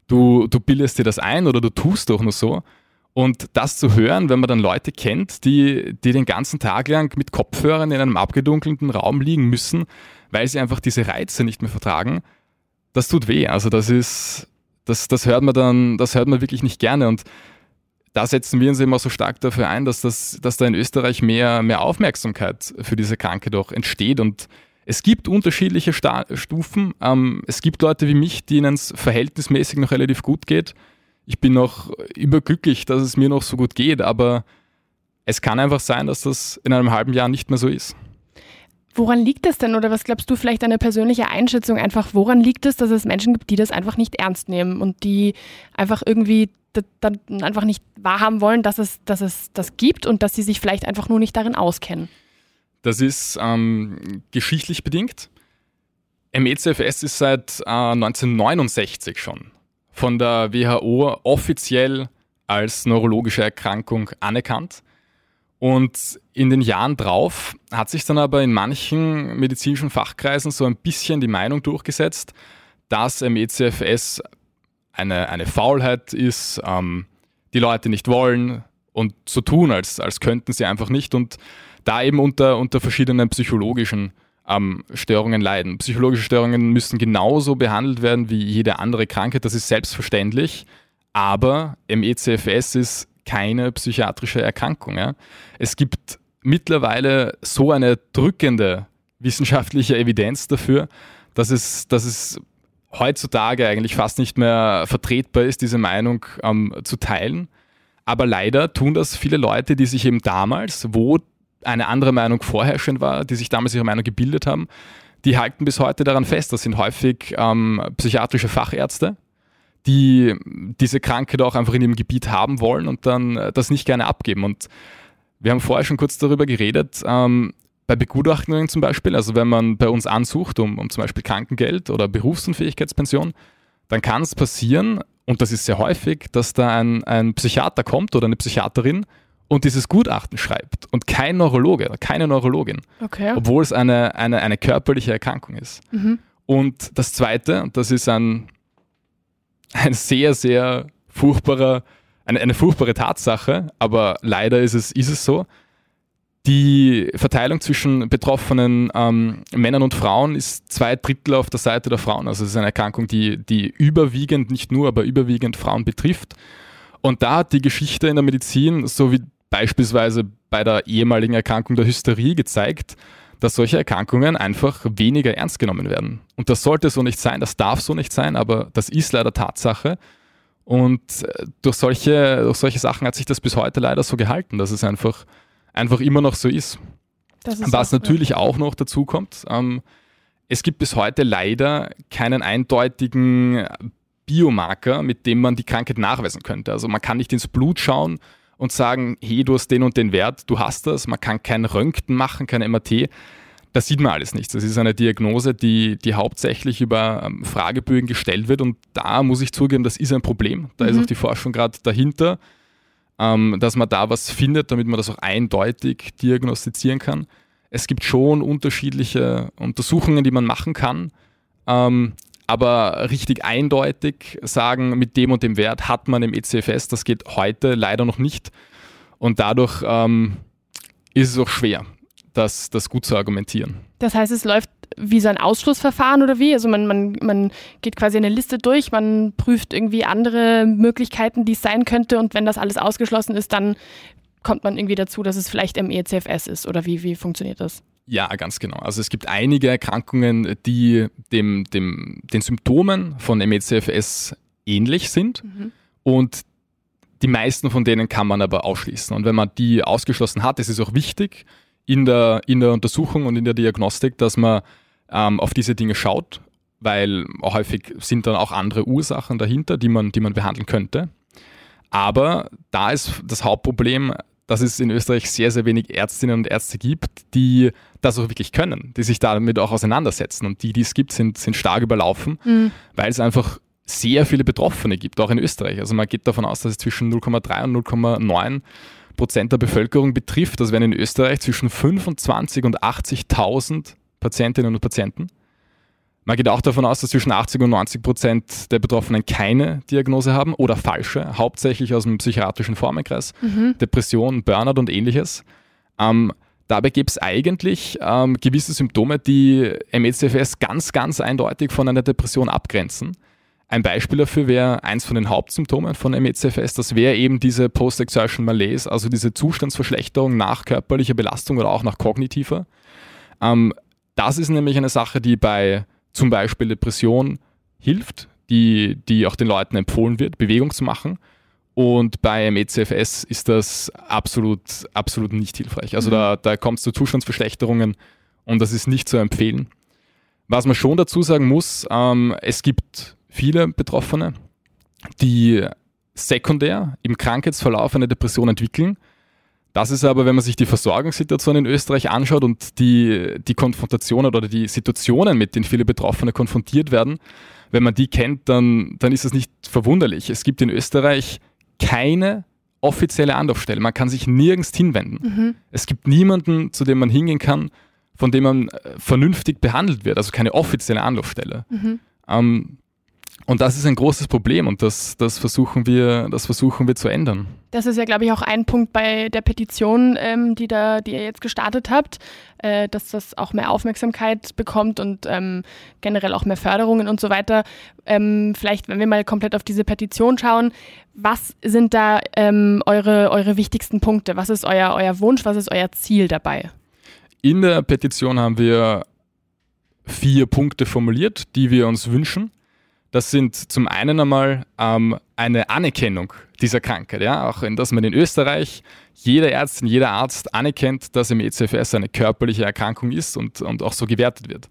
Du, du bildest dir das ein oder du tust doch nur so. Und das zu hören, wenn man dann Leute kennt, die, die den ganzen Tag lang mit Kopfhörern in einem abgedunkelten Raum liegen müssen, weil sie einfach diese Reize nicht mehr vertragen, das tut weh. Also das ist, das, das hört man dann, das hört man wirklich nicht gerne. Und da setzen wir uns immer so stark dafür ein, dass, das, dass da in Österreich mehr, mehr Aufmerksamkeit für diese Krankheit auch entsteht. Und es gibt unterschiedliche Sta Stufen. Ähm, es gibt Leute wie mich, denen es verhältnismäßig noch relativ gut geht. Ich bin noch überglücklich, dass es mir noch so gut geht, aber es kann einfach sein, dass das in einem halben Jahr nicht mehr so ist.
Woran liegt es denn oder was glaubst du vielleicht eine persönliche Einschätzung einfach, woran liegt es, dass es Menschen gibt, die das einfach nicht ernst nehmen und die einfach irgendwie dann einfach nicht wahrhaben wollen, dass es, dass es das gibt und dass sie sich vielleicht einfach nur nicht darin auskennen?
Das ist ähm, geschichtlich bedingt. MECFS ist seit äh, 1969 schon von der WHO offiziell als neurologische Erkrankung anerkannt. Und in den Jahren drauf hat sich dann aber in manchen medizinischen Fachkreisen so ein bisschen die Meinung durchgesetzt, dass MECFS eine, eine Faulheit ist, ähm, die Leute nicht wollen und so tun, als, als könnten sie einfach nicht und da eben unter, unter verschiedenen psychologischen ähm, Störungen leiden. Psychologische Störungen müssen genauso behandelt werden wie jede andere Krankheit, das ist selbstverständlich, aber MECFS ist keine psychiatrische Erkrankung. Ja? Es gibt mittlerweile so eine drückende wissenschaftliche Evidenz dafür, dass es, dass es heutzutage eigentlich fast nicht mehr vertretbar ist, diese Meinung ähm, zu teilen. Aber leider tun das viele Leute, die sich eben damals, wo eine andere Meinung vorherrschend war, die sich damals ihre Meinung gebildet haben, die halten bis heute daran fest. Das sind häufig ähm, psychiatrische Fachärzte, die diese Krankheit auch einfach in ihrem Gebiet haben wollen und dann äh, das nicht gerne abgeben. Und wir haben vorher schon kurz darüber geredet. Ähm, bei Begutachtungen zum Beispiel, also wenn man bei uns ansucht, um, um zum Beispiel Krankengeld oder Berufsunfähigkeitspension, dann kann es passieren, und das ist sehr häufig, dass da ein, ein Psychiater kommt oder eine Psychiaterin und dieses Gutachten schreibt und kein Neurologe, keine Neurologin, okay. obwohl es eine, eine, eine körperliche Erkrankung ist. Mhm. Und das Zweite, und das ist ein, ein sehr, sehr furchtbarer, eine, eine furchtbare Tatsache, aber leider ist es, ist es so, die Verteilung zwischen betroffenen ähm, Männern und Frauen ist zwei Drittel auf der Seite der Frauen. Also es ist eine Erkrankung, die, die überwiegend, nicht nur, aber überwiegend Frauen betrifft. Und da hat die Geschichte in der Medizin, so wie beispielsweise bei der ehemaligen Erkrankung der Hysterie gezeigt, dass solche Erkrankungen einfach weniger ernst genommen werden. Und das sollte so nicht sein, das darf so nicht sein, aber das ist leider Tatsache. Und äh, durch solche, durch solche Sachen hat sich das bis heute leider so gehalten, dass es einfach, einfach immer noch so ist. ist Was natürlich auch noch dazu kommt, ähm, es gibt bis heute leider keinen eindeutigen Biomarker, mit dem man die Krankheit nachweisen könnte. Also man kann nicht ins Blut schauen und sagen, hey, du hast den und den Wert, du hast das. Man kann kein Röntgen machen, kein MRT. Das sieht man alles nicht. Das ist eine Diagnose, die, die hauptsächlich über ähm, Fragebögen gestellt wird. Und da muss ich zugeben, das ist ein Problem. Da mhm. ist auch die Forschung gerade dahinter, ähm, dass man da was findet, damit man das auch eindeutig diagnostizieren kann. Es gibt schon unterschiedliche Untersuchungen, die man machen kann. Ähm, aber richtig eindeutig sagen, mit dem und dem Wert hat man im ECFS, das geht heute leider noch nicht. Und dadurch ähm, ist es auch schwer, das, das gut zu argumentieren.
Das heißt, es läuft wie so ein Ausschlussverfahren oder wie? Also man, man, man geht quasi eine Liste durch, man prüft irgendwie andere Möglichkeiten, die es sein könnte und wenn das alles ausgeschlossen ist, dann kommt man irgendwie dazu, dass es vielleicht MECFS ist oder wie, wie funktioniert das?
Ja, ganz genau. Also es gibt einige Erkrankungen, die dem, dem, den Symptomen von MECFS ähnlich sind mhm. und die meisten von denen kann man aber ausschließen. Und wenn man die ausgeschlossen hat, ist es auch wichtig in der, in der Untersuchung und in der Diagnostik, dass man ähm, auf diese Dinge schaut, weil häufig sind dann auch andere Ursachen dahinter, die man, die man behandeln könnte. Aber da ist das Hauptproblem, dass es in Österreich sehr, sehr wenig Ärztinnen und Ärzte gibt, die das auch wirklich können, die sich damit auch auseinandersetzen. Und die, die es gibt, sind, sind stark überlaufen, mhm. weil es einfach sehr viele Betroffene gibt, auch in Österreich. Also man geht davon aus, dass es zwischen 0,3 und 0,9 Prozent der Bevölkerung betrifft. Das wären in Österreich zwischen 25 und 80.000 Patientinnen und Patienten. Man geht auch davon aus, dass zwischen 80 und 90 Prozent der Betroffenen keine Diagnose haben oder falsche, hauptsächlich aus dem psychiatrischen Formenkreis, mhm. Depression, Burnout und ähnliches. Ähm, dabei gibt es eigentlich ähm, gewisse Symptome, die MECFS ganz, ganz eindeutig von einer Depression abgrenzen. Ein Beispiel dafür wäre eins von den Hauptsymptomen von MECFS, das wäre eben diese Post-Exertion Malaise, also diese Zustandsverschlechterung nach körperlicher Belastung oder auch nach kognitiver. Ähm, das ist nämlich eine Sache, die bei zum Beispiel Depression hilft, die, die auch den Leuten empfohlen wird, Bewegung zu machen. Und bei MECFS ist das absolut, absolut nicht hilfreich. Also mhm. da, da kommt es zu Zustandsverschlechterungen und das ist nicht zu empfehlen. Was man schon dazu sagen muss, ähm, es gibt viele Betroffene, die sekundär im Krankheitsverlauf eine Depression entwickeln das ist aber, wenn man sich die Versorgungssituation in Österreich anschaut und die, die Konfrontationen oder die Situationen, mit denen viele Betroffene konfrontiert werden, wenn man die kennt, dann, dann ist das nicht verwunderlich. Es gibt in Österreich keine offizielle Anlaufstelle. Man kann sich nirgends hinwenden. Mhm. Es gibt niemanden, zu dem man hingehen kann, von dem man äh, vernünftig behandelt wird, also keine offizielle Anlaufstelle. Mhm. Ähm, und das ist ein großes Problem und das, das, versuchen, wir, das versuchen wir zu ändern.
Das ist ja, glaube ich, auch ein Punkt bei der Petition, ähm, die, da, die ihr jetzt gestartet habt, äh, dass das auch mehr Aufmerksamkeit bekommt und ähm, generell auch mehr Förderungen und so weiter. Ähm, vielleicht, wenn wir mal komplett auf diese Petition schauen, was sind da ähm, eure, eure wichtigsten Punkte? Was ist euer, euer Wunsch? Was ist euer Ziel dabei?
In der Petition haben wir vier Punkte formuliert, die wir uns wünschen. Das sind zum einen einmal ähm, eine Anerkennung dieser Krankheit, ja, auch in, dass man in Österreich jeder Ärztin, jeder Arzt anerkennt, dass im ECFS eine körperliche Erkrankung ist und, und auch so gewertet wird.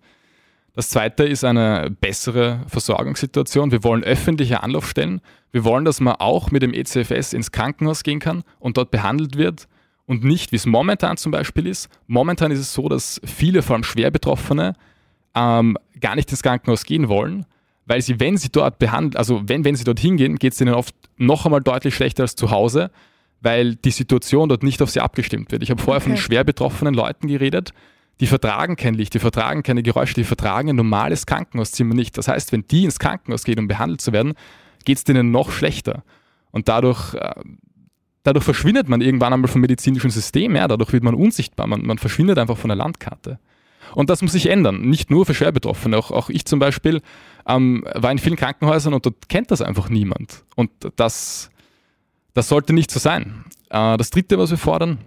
Das zweite ist eine bessere Versorgungssituation. Wir wollen öffentliche Anlaufstellen. Wir wollen, dass man auch mit dem ECFS ins Krankenhaus gehen kann und dort behandelt wird und nicht, wie es momentan zum Beispiel ist. Momentan ist es so, dass viele, vor allem schwer Betroffene, ähm, gar nicht ins Krankenhaus gehen wollen, weil sie, wenn sie dort behandeln, also wenn, wenn sie dort hingehen, geht es ihnen oft noch einmal deutlich schlechter als zu Hause, weil die Situation dort nicht auf sie abgestimmt wird. Ich habe vorher okay. von schwer betroffenen Leuten geredet, die vertragen kein Licht, die vertragen keine Geräusche, die vertragen ein normales Krankenhauszimmer nicht. Das heißt, wenn die ins Krankenhaus gehen, um behandelt zu werden, geht es denen noch schlechter. Und dadurch, äh, dadurch verschwindet man irgendwann einmal vom medizinischen System, ja, dadurch wird man unsichtbar, man, man verschwindet einfach von der Landkarte. Und das muss sich ändern, nicht nur für Schwerbetroffene. Auch, auch ich zum Beispiel ähm, war in vielen Krankenhäusern und dort kennt das einfach niemand. Und das, das sollte nicht so sein. Äh, das dritte, was wir fordern,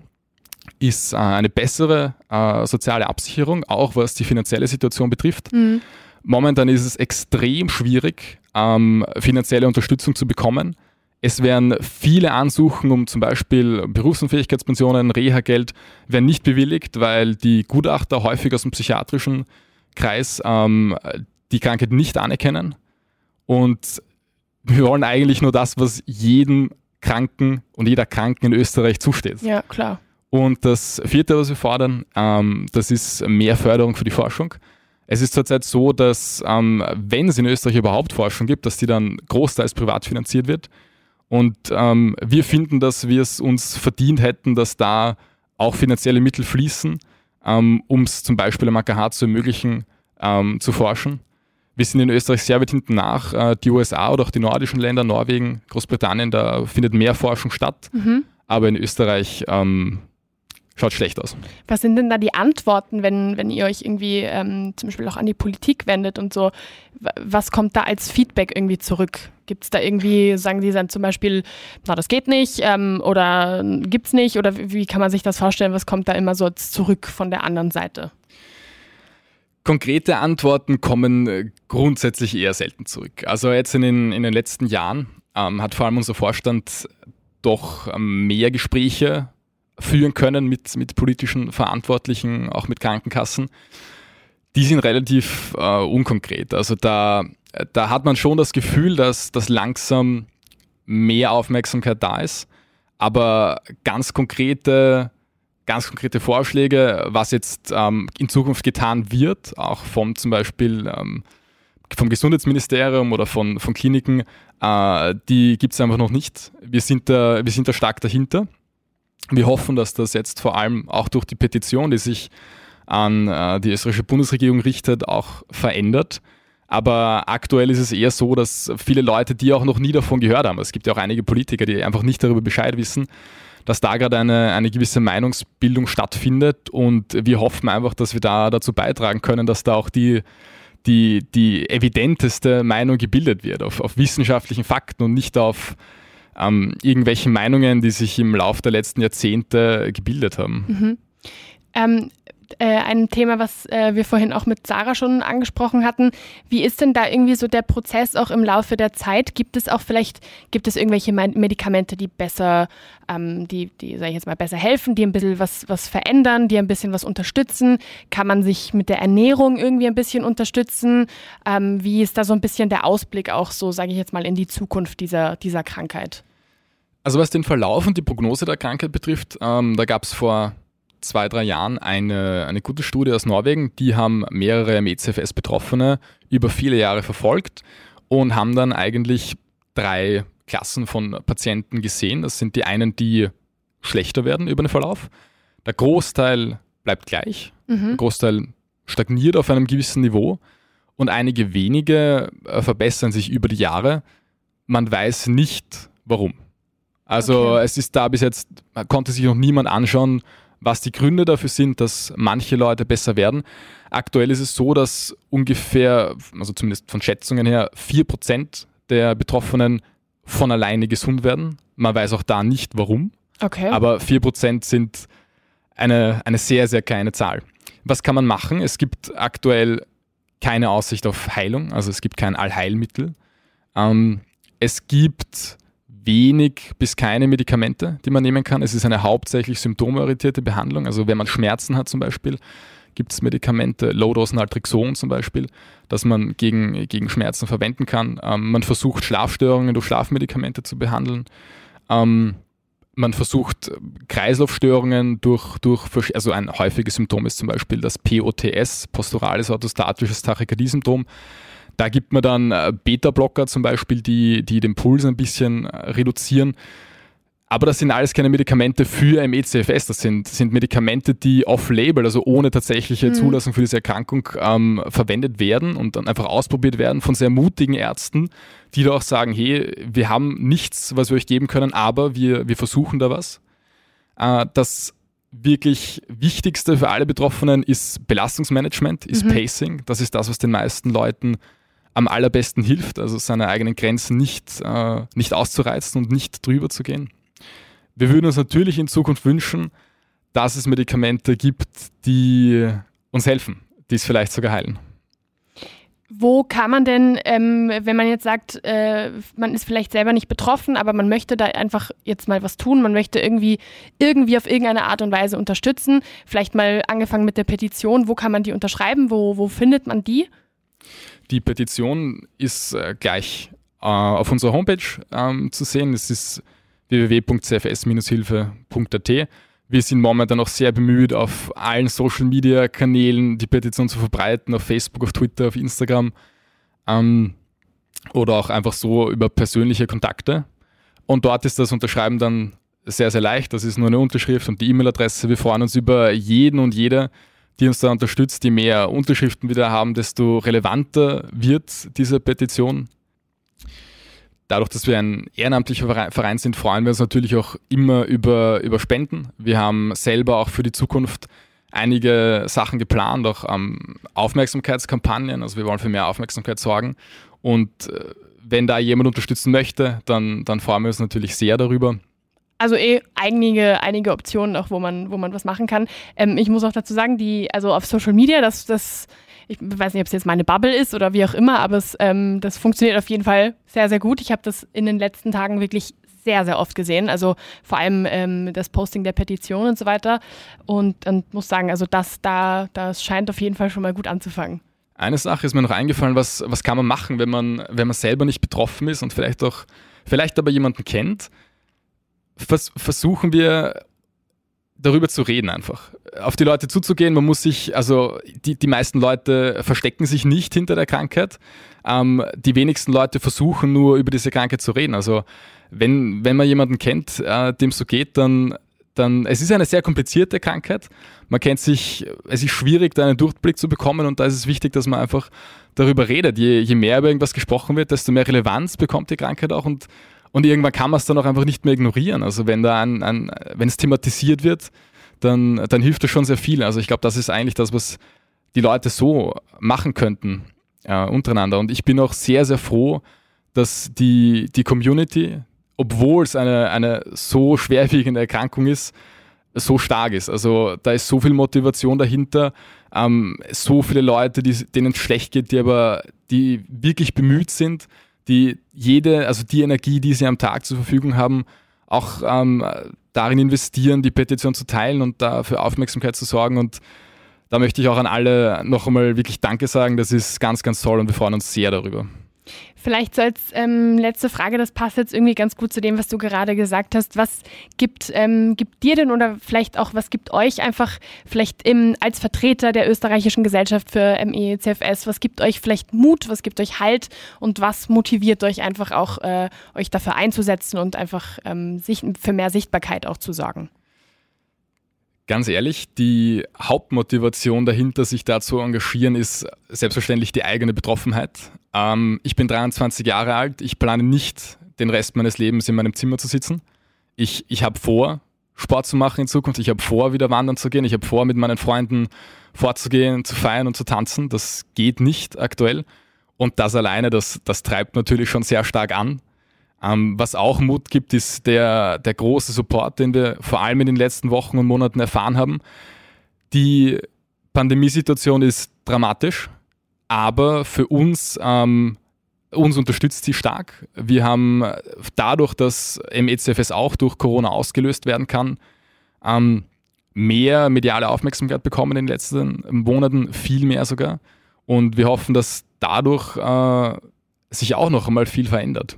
ist äh, eine bessere äh, soziale Absicherung, auch was die finanzielle Situation betrifft. Mhm. Momentan ist es extrem schwierig, ähm, finanzielle Unterstützung zu bekommen. Es werden viele Ansuchen um zum Beispiel Berufsunfähigkeitspensionen, Reha-Geld, werden nicht bewilligt, weil die Gutachter häufig aus dem psychiatrischen Kreis ähm, die Krankheit nicht anerkennen. Und wir wollen eigentlich nur das, was jedem Kranken und jeder Kranken in Österreich zusteht.
Ja, klar.
Und das vierte, was wir fordern, ähm, das ist mehr Förderung für die Forschung. Es ist zurzeit so, dass ähm, wenn es in Österreich überhaupt Forschung gibt, dass die dann großteils privat finanziert wird. Und ähm, wir finden, dass wir es uns verdient hätten, dass da auch finanzielle Mittel fließen, ähm, um es zum Beispiel am AKH zu ermöglichen, ähm, zu forschen. Wir sind in Österreich sehr weit hinten nach. Äh, die USA oder auch die nordischen Länder, Norwegen, Großbritannien, da findet mehr Forschung statt. Mhm. Aber in Österreich ähm, schaut schlecht aus.
Was sind denn da die Antworten, wenn, wenn ihr euch irgendwie ähm, zum Beispiel auch an die Politik wendet und so? Was kommt da als Feedback irgendwie zurück? Gibt es da irgendwie, sagen Sie dann zum Beispiel, na, das geht nicht ähm, oder gibt es nicht? Oder wie kann man sich das vorstellen? Was kommt da immer so zurück von der anderen Seite?
Konkrete Antworten kommen äh, grundsätzlich eher selten zurück. Also jetzt in den, in den letzten Jahren ähm, hat vor allem unser Vorstand doch ähm, mehr Gespräche führen können mit, mit politischen Verantwortlichen, auch mit Krankenkassen, die sind relativ äh, unkonkret. Also da, da hat man schon das Gefühl, dass, dass langsam mehr Aufmerksamkeit da ist, aber ganz konkrete, ganz konkrete Vorschläge, was jetzt ähm, in Zukunft getan wird, auch vom zum Beispiel ähm, vom Gesundheitsministerium oder von, von Kliniken, äh, die gibt es einfach noch nicht. Wir sind, da, wir sind da stark dahinter. Wir hoffen, dass das jetzt vor allem auch durch die Petition, die sich an äh, die österreichische Bundesregierung richtet, auch verändert. Aber aktuell ist es eher so, dass viele Leute, die auch noch nie davon gehört haben, es gibt ja auch einige Politiker, die einfach nicht darüber Bescheid wissen, dass da gerade eine, eine gewisse Meinungsbildung stattfindet. Und wir hoffen einfach, dass wir da dazu beitragen können, dass da auch die, die, die evidenteste Meinung gebildet wird, auf, auf wissenschaftlichen Fakten und nicht auf ähm, irgendwelchen Meinungen, die sich im Laufe der letzten Jahrzehnte gebildet haben.
Mhm. Ähm, äh, ein Thema, was äh, wir vorhin auch mit Sarah schon angesprochen hatten. Wie ist denn da irgendwie so der Prozess auch im Laufe der Zeit? Gibt es auch vielleicht, gibt es irgendwelche Medikamente, die besser, ähm, die, die sage ich jetzt mal, besser helfen, die ein bisschen was, was verändern, die ein bisschen was unterstützen? Kann man sich mit der Ernährung irgendwie ein bisschen unterstützen? Ähm, wie ist da so ein bisschen der Ausblick auch so, sage ich jetzt mal, in die Zukunft dieser, dieser Krankheit?
Also was den Verlauf und die Prognose der Krankheit betrifft, ähm, da gab es vor zwei, drei Jahren eine, eine gute Studie aus Norwegen. Die haben mehrere MECFS-Betroffene über viele Jahre verfolgt und haben dann eigentlich drei Klassen von Patienten gesehen. Das sind die einen, die schlechter werden über den Verlauf. Der Großteil bleibt gleich. Mhm. Der Großteil stagniert auf einem gewissen Niveau und einige wenige äh, verbessern sich über die Jahre. Man weiß nicht warum. Also okay. es ist da bis jetzt, konnte sich noch niemand anschauen, was die Gründe dafür sind, dass manche Leute besser werden. Aktuell ist es so, dass ungefähr, also zumindest von Schätzungen her, 4% der Betroffenen von alleine gesund werden. Man weiß auch da nicht warum.
Okay.
Aber 4% sind eine, eine sehr, sehr kleine Zahl. Was kann man machen? Es gibt aktuell keine Aussicht auf Heilung, also es gibt kein Allheilmittel. Ähm, es gibt wenig bis keine Medikamente, die man nehmen kann. Es ist eine hauptsächlich symptomorientierte Behandlung. Also wenn man Schmerzen hat zum Beispiel, gibt es Medikamente, Low-Dose-Naltrexon zum Beispiel, das man gegen, gegen Schmerzen verwenden kann. Ähm, man versucht Schlafstörungen durch Schlafmedikamente zu behandeln. Ähm, man versucht Kreislaufstörungen durch, durch, also ein häufiges Symptom ist zum Beispiel das POTS, posturales orthostatisches Tachykardie-Symptom. Da gibt man dann äh, Beta-Blocker zum Beispiel, die, die den Puls ein bisschen äh, reduzieren. Aber das sind alles keine Medikamente für MECFS, das sind, sind Medikamente, die off-label, also ohne tatsächliche mhm. Zulassung für diese Erkrankung ähm, verwendet werden und dann einfach ausprobiert werden von sehr mutigen Ärzten, die da auch sagen, hey, wir haben nichts, was wir euch geben können, aber wir, wir versuchen da was. Äh, das wirklich Wichtigste für alle Betroffenen ist Belastungsmanagement, ist mhm. Pacing. Das ist das, was den meisten Leuten am allerbesten hilft, also seine eigenen Grenzen nicht, äh, nicht auszureizen und nicht drüber zu gehen. wir würden uns natürlich in Zukunft wünschen, dass es Medikamente gibt, die uns helfen, die es vielleicht sogar heilen.
Wo kann man denn, ähm, wenn man jetzt sagt, äh, man ist vielleicht selber nicht betroffen, aber man möchte da einfach jetzt mal was tun, man möchte irgendwie, irgendwie auf irgendeine Art und Weise unterstützen, vielleicht mal angefangen mit der Petition, wo kann man die unterschreiben, wo, wo findet man die?
Die Petition ist äh, gleich äh, auf unserer Homepage ähm, zu sehen. Es ist www.cfs-hilfe.at. Wir sind momentan auch sehr bemüht, auf allen Social Media Kanälen die Petition zu verbreiten, auf Facebook, auf Twitter, auf Instagram ähm, oder auch einfach so über persönliche Kontakte. Und dort ist das Unterschreiben dann sehr, sehr leicht. Das ist nur eine Unterschrift und die E-Mail-Adresse. Wir freuen uns über jeden und jede, die uns da unterstützt. Je mehr Unterschriften wir da haben, desto relevanter wird diese Petition dadurch, dass wir ein ehrenamtlicher Verein sind, freuen wir uns natürlich auch immer über, über Spenden. Wir haben selber auch für die Zukunft einige Sachen geplant, auch ähm, Aufmerksamkeitskampagnen. Also wir wollen für mehr Aufmerksamkeit sorgen. Und äh, wenn da jemand unterstützen möchte, dann, dann freuen wir uns natürlich sehr darüber.
Also eh einige, einige Optionen auch, wo man, wo man was machen kann. Ähm, ich muss auch dazu sagen, die, also auf Social Media, das, das ich weiß nicht, ob es jetzt meine Bubble ist oder wie auch immer, aber es, ähm, das funktioniert auf jeden Fall sehr, sehr gut. Ich habe das in den letzten Tagen wirklich sehr, sehr oft gesehen. Also vor allem ähm, das Posting der Petition und so weiter. Und, und muss sagen, also das da, das scheint auf jeden Fall schon mal gut anzufangen.
Eine Sache ist mir noch eingefallen, was, was kann man machen, wenn man, wenn man selber nicht betroffen ist und vielleicht auch, vielleicht aber jemanden kennt. Vers versuchen wir darüber zu reden einfach. Auf die Leute zuzugehen, man muss sich, also die, die meisten Leute verstecken sich nicht hinter der Krankheit. Ähm, die wenigsten Leute versuchen nur über diese Krankheit zu reden. Also wenn, wenn man jemanden kennt, äh, dem so geht, dann, dann, es ist eine sehr komplizierte Krankheit. Man kennt sich, es ist schwierig, da einen Durchblick zu bekommen und da ist es wichtig, dass man einfach darüber redet. Je, je mehr über irgendwas gesprochen wird, desto mehr Relevanz bekommt die Krankheit auch und und irgendwann kann man es dann auch einfach nicht mehr ignorieren. Also wenn da ein, ein wenn es thematisiert wird, dann, dann hilft das schon sehr viel. Also ich glaube, das ist eigentlich das, was die Leute so machen könnten äh, untereinander. Und ich bin auch sehr, sehr froh, dass die, die Community, obwohl es eine, eine so schwerwiegende Erkrankung ist, so stark ist. Also da ist so viel Motivation dahinter, ähm, so viele Leute, die, denen es schlecht geht, die aber die wirklich bemüht sind, die jede, also die Energie, die sie am Tag zur Verfügung haben, auch ähm, darin investieren, die Petition zu teilen und da für Aufmerksamkeit zu sorgen. Und da möchte ich auch an alle noch einmal wirklich Danke sagen. Das ist ganz, ganz toll und wir freuen uns sehr darüber.
Vielleicht so als ähm, letzte Frage, das passt jetzt irgendwie ganz gut zu dem, was du gerade gesagt hast. Was gibt, ähm, gibt dir denn oder vielleicht auch, was gibt euch einfach vielleicht im, als Vertreter der österreichischen Gesellschaft für MECFS, was gibt euch vielleicht Mut, was gibt euch Halt und was motiviert euch einfach auch, äh, euch dafür einzusetzen und einfach ähm, sich, für mehr Sichtbarkeit auch zu sorgen?
Ganz ehrlich, die Hauptmotivation dahinter, sich da zu engagieren, ist selbstverständlich die eigene Betroffenheit. Ähm, ich bin 23 Jahre alt, ich plane nicht, den Rest meines Lebens in meinem Zimmer zu sitzen. Ich, ich habe vor, Sport zu machen in Zukunft, ich habe vor, wieder wandern zu gehen, ich habe vor, mit meinen Freunden fortzugehen, zu feiern und zu tanzen. Das geht nicht aktuell. Und das alleine, das, das treibt natürlich schon sehr stark an. Ähm, was auch Mut gibt, ist der, der große Support, den wir vor allem in den letzten Wochen und Monaten erfahren haben. Die Pandemiesituation ist dramatisch, aber für uns, ähm, uns unterstützt sie stark. Wir haben dadurch, dass MECFS auch durch Corona ausgelöst werden kann, ähm, mehr mediale Aufmerksamkeit bekommen in den letzten Monaten, viel mehr sogar. Und wir hoffen, dass dadurch äh, sich auch noch einmal viel verändert.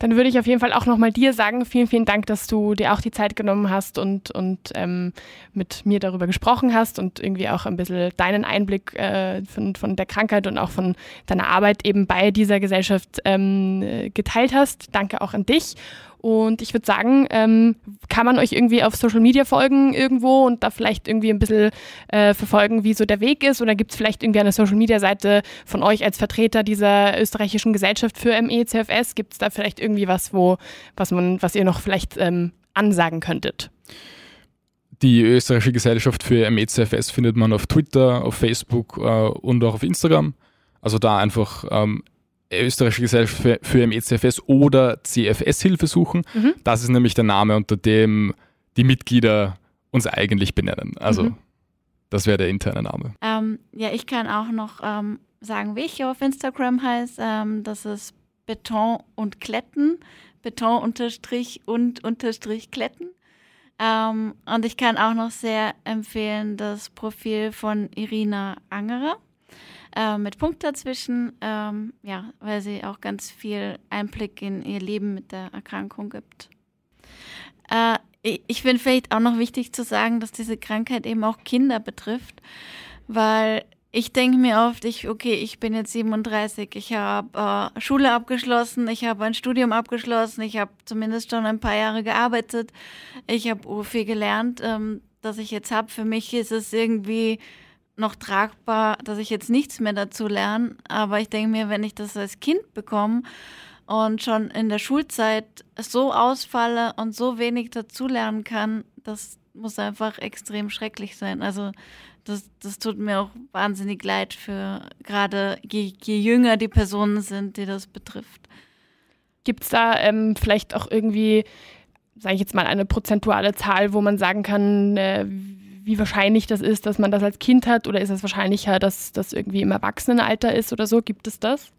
Dann würde ich auf jeden Fall auch nochmal dir sagen, vielen, vielen Dank, dass du dir auch die Zeit genommen hast und, und ähm, mit mir darüber gesprochen hast und irgendwie auch ein bisschen deinen Einblick äh, von, von der Krankheit und auch von deiner Arbeit eben bei dieser Gesellschaft ähm, geteilt hast. Danke auch an dich. Und ich würde sagen, ähm, kann man euch irgendwie auf Social Media folgen irgendwo und da vielleicht irgendwie ein bisschen äh, verfolgen, wie so der Weg ist? Oder gibt es vielleicht irgendwie eine Social Media Seite von euch als Vertreter dieser österreichischen Gesellschaft für MECFS? Gibt es da vielleicht irgendwie was, wo, was man, was ihr noch vielleicht ähm, ansagen könntet?
Die österreichische Gesellschaft für MECFS findet man auf Twitter, auf Facebook äh, und auch auf Instagram. Also da einfach ähm, Österreichische Gesellschaft für, für MECFS oder CFS-Hilfe suchen. Mhm. Das ist nämlich der Name, unter dem die Mitglieder uns eigentlich benennen. Also mhm. das wäre der interne Name.
Ähm, ja, ich kann auch noch ähm, sagen, wie ich auf Instagram heiße. Ähm, das ist Beton und Kletten. Beton unterstrich und unterstrich Kletten. Ähm, und ich kann auch noch sehr empfehlen das Profil von Irina Angerer äh, mit Punkt dazwischen, ähm, ja, weil sie auch ganz viel Einblick in ihr Leben mit der Erkrankung gibt. Äh, ich finde vielleicht auch noch wichtig zu sagen, dass diese Krankheit eben auch Kinder betrifft, weil ich denke mir oft, ich, okay, ich bin jetzt 37, ich habe äh, Schule abgeschlossen, ich habe ein Studium abgeschlossen, ich habe zumindest schon ein paar Jahre gearbeitet, ich habe viel gelernt, ähm, dass ich jetzt habe. Für mich ist es irgendwie noch tragbar, dass ich jetzt nichts mehr dazu lerne, aber ich denke mir, wenn ich das als Kind bekomme und schon in der Schulzeit so ausfalle und so wenig dazulernen kann, das muss einfach extrem schrecklich sein. Also das, das tut mir auch wahnsinnig leid für gerade je, je jünger die Personen sind, die das betrifft.
Gibt es da ähm, vielleicht auch irgendwie, sage ich jetzt mal, eine prozentuale Zahl, wo man sagen kann, äh, wie wahrscheinlich das ist, dass man das als Kind hat oder ist es wahrscheinlicher, dass das irgendwie im Erwachsenenalter ist oder so? Gibt es das?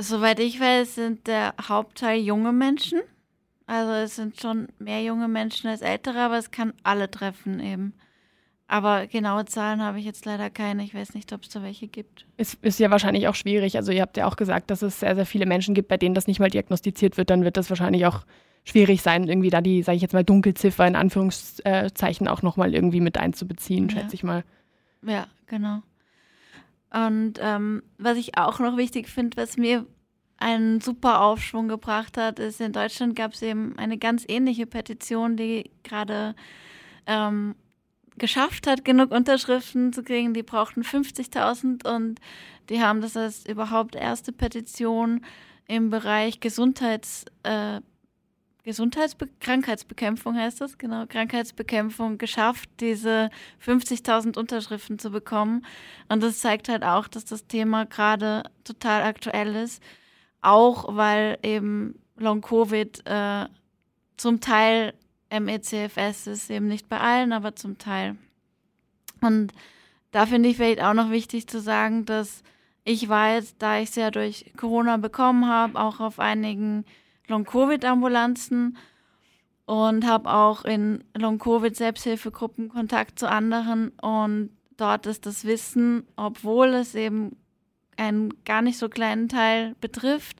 Soweit ich weiß, sind der Hauptteil junge Menschen. Also es sind schon mehr junge Menschen als ältere, aber es kann alle treffen eben. Aber genaue Zahlen habe ich jetzt leider keine. Ich weiß nicht, ob es da welche gibt.
Es ist ja wahrscheinlich auch schwierig. Also ihr habt ja auch gesagt, dass es sehr, sehr viele Menschen gibt, bei denen das nicht mal diagnostiziert wird. Dann wird das wahrscheinlich auch schwierig sein, irgendwie da die, sage ich jetzt mal, Dunkelziffer in Anführungszeichen auch nochmal irgendwie mit einzubeziehen, ja. schätze ich mal.
Ja, genau. Und ähm, was ich auch noch wichtig finde, was mir einen super Aufschwung gebracht hat, ist, in Deutschland gab es eben eine ganz ähnliche Petition, die gerade ähm, geschafft hat, genug Unterschriften zu kriegen. Die brauchten 50.000 und die haben das als überhaupt erste Petition im Bereich Gesundheits, äh, Gesundheitsbe Krankheitsbekämpfung heißt das, genau, Krankheitsbekämpfung geschafft, diese 50.000 Unterschriften zu bekommen. Und das zeigt halt auch, dass das Thema gerade total aktuell ist. Auch weil eben Long-Covid äh, zum Teil MECFS ist eben nicht bei allen, aber zum Teil. Und da finde ich vielleicht auch noch wichtig zu sagen, dass ich weiß, da ich es ja durch Corona bekommen habe, auch auf einigen Long-Covid-Ambulanzen und habe auch in Long-Covid-Selbsthilfegruppen Kontakt zu anderen. Und dort ist das Wissen, obwohl es eben einen gar nicht so kleinen Teil betrifft,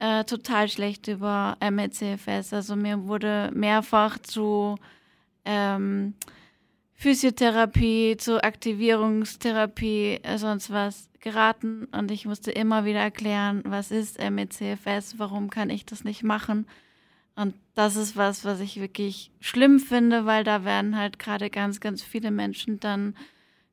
äh, total schlecht über MECFS. Also mir wurde mehrfach zu ähm, Physiotherapie, zu Aktivierungstherapie, äh, sonst was geraten und ich musste immer wieder erklären, was ist MECFS, warum kann ich das nicht machen. Und das ist was, was ich wirklich schlimm finde, weil da werden halt gerade ganz, ganz viele Menschen dann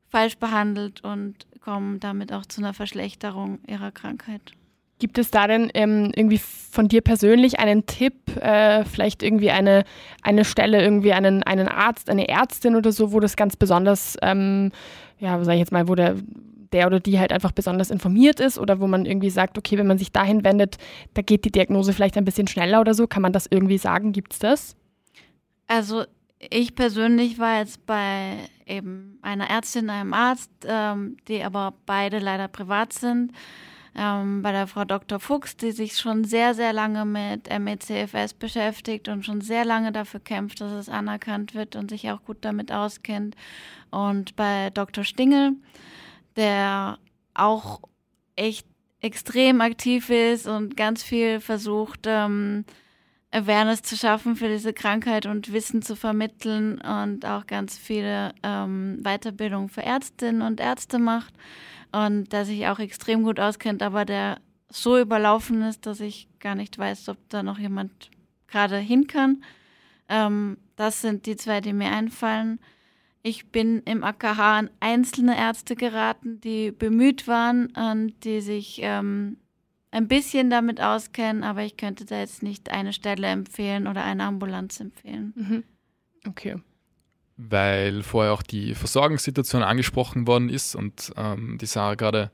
falsch behandelt und kommen damit auch zu einer Verschlechterung ihrer Krankheit.
Gibt es da denn ähm, irgendwie von dir persönlich einen Tipp, äh, vielleicht irgendwie eine, eine Stelle, irgendwie einen, einen Arzt, eine Ärztin oder so, wo das ganz besonders, ähm, ja, sag ich jetzt mal, wo der, der oder die halt einfach besonders informiert ist oder wo man irgendwie sagt, okay, wenn man sich dahin wendet, da geht die Diagnose vielleicht ein bisschen schneller oder so. Kann man das irgendwie sagen? Gibt es das?
Also ich persönlich war jetzt bei eben einer Ärztin, einem Arzt, ähm, die aber beide leider privat sind ähm, bei der Frau Dr. Fuchs, die sich schon sehr, sehr lange mit MECFS beschäftigt und schon sehr lange dafür kämpft, dass es anerkannt wird und sich auch gut damit auskennt. Und bei Dr. Stingel, der auch echt extrem aktiv ist und ganz viel versucht, ähm, Awareness zu schaffen für diese Krankheit und Wissen zu vermitteln und auch ganz viele ähm, Weiterbildungen für Ärztinnen und Ärzte macht und der sich auch extrem gut auskennt, aber der so überlaufen ist, dass ich gar nicht weiß, ob da noch jemand gerade hin kann. Ähm, das sind die zwei, die mir einfallen. Ich bin im AKH an einzelne Ärzte geraten, die bemüht waren und die sich ähm, ein bisschen damit auskennen, aber ich könnte da jetzt nicht eine Stelle empfehlen oder eine Ambulanz empfehlen.
Mhm. Okay
weil vorher auch die Versorgungssituation angesprochen worden ist und ähm, die Sarah gerade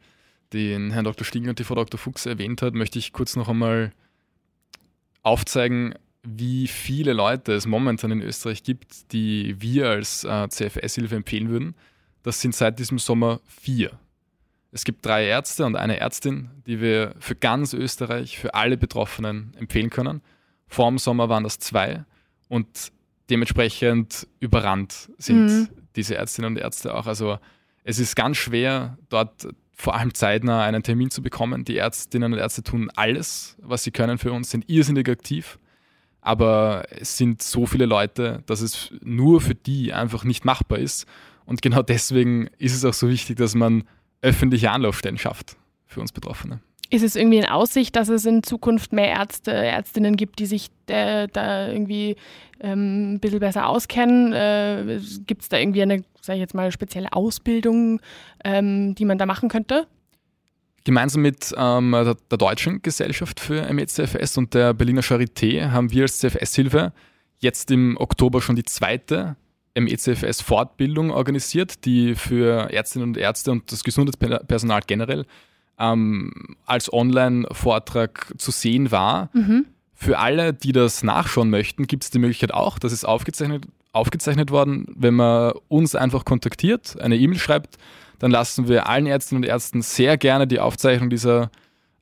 den Herrn Dr. Stiegen und die Frau Dr. Fuchs erwähnt hat, möchte ich kurz noch einmal aufzeigen, wie viele Leute es momentan in Österreich gibt, die wir als äh, CFS-Hilfe empfehlen würden. Das sind seit diesem Sommer vier. Es gibt drei Ärzte und eine Ärztin, die wir für ganz Österreich, für alle Betroffenen empfehlen können. Vor dem Sommer waren das zwei und dementsprechend überrannt sind mhm. diese Ärztinnen und Ärzte auch. Also es ist ganz schwer, dort vor allem zeitnah einen Termin zu bekommen. Die Ärztinnen und Ärzte tun alles, was sie können für uns, sind irrsinnig aktiv. Aber es sind so viele Leute, dass es nur für die einfach nicht machbar ist. Und genau deswegen ist es auch so wichtig, dass man öffentliche Anlaufstellen schafft für uns Betroffene.
Ist es irgendwie in Aussicht, dass es in Zukunft mehr Ärzte, Ärztinnen gibt, die sich äh, da irgendwie ähm, ein bisschen besser auskennen? Äh, gibt es da irgendwie eine, sage ich jetzt mal, spezielle Ausbildung, ähm, die man da machen könnte?
Gemeinsam mit ähm, der, der, Deutschen Gesellschaft für MECFS und der Berliner Charité haben wir als CFS-Hilfe jetzt im Oktober schon die zweite MECFS-Fortbildung organisiert, die für Ärztinnen und Ärzte und das Gesundheitspersonal generell ähm, als Online-Vortrag zu sehen war. Mhm. Für alle, die das nachschauen möchten, gibt es die Möglichkeit auch, das ist aufgezeichnet, aufgezeichnet worden, wenn man uns einfach kontaktiert, eine E-Mail schreibt, dann lassen wir allen Ärztinnen und Ärzten sehr gerne die Aufzeichnung dieser,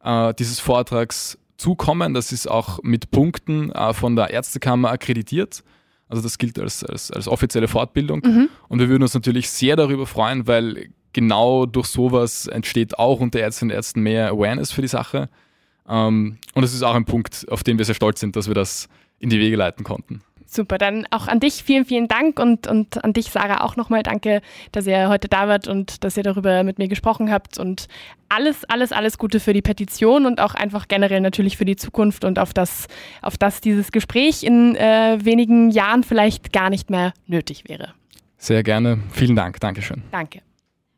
äh, dieses Vortrags zukommen. Das ist auch mit Punkten äh, von der Ärztekammer akkreditiert. Also das gilt als, als, als offizielle Fortbildung. Mhm. Und wir würden uns natürlich sehr darüber freuen, weil genau durch sowas entsteht auch unter Ärztinnen und Ärzten mehr Awareness für die Sache. Ähm, und es ist auch ein Punkt, auf den wir sehr stolz sind, dass wir das in die Wege leiten konnten.
Super, dann auch an dich vielen, vielen Dank und, und an dich, Sarah, auch nochmal danke, dass ihr heute da wart und dass ihr darüber mit mir gesprochen habt und alles, alles, alles Gute für die Petition und auch einfach generell natürlich für die Zukunft und auf das, auf das dieses Gespräch in äh, wenigen Jahren vielleicht gar nicht mehr nötig wäre.
Sehr gerne. Vielen Dank. Dankeschön.
Danke.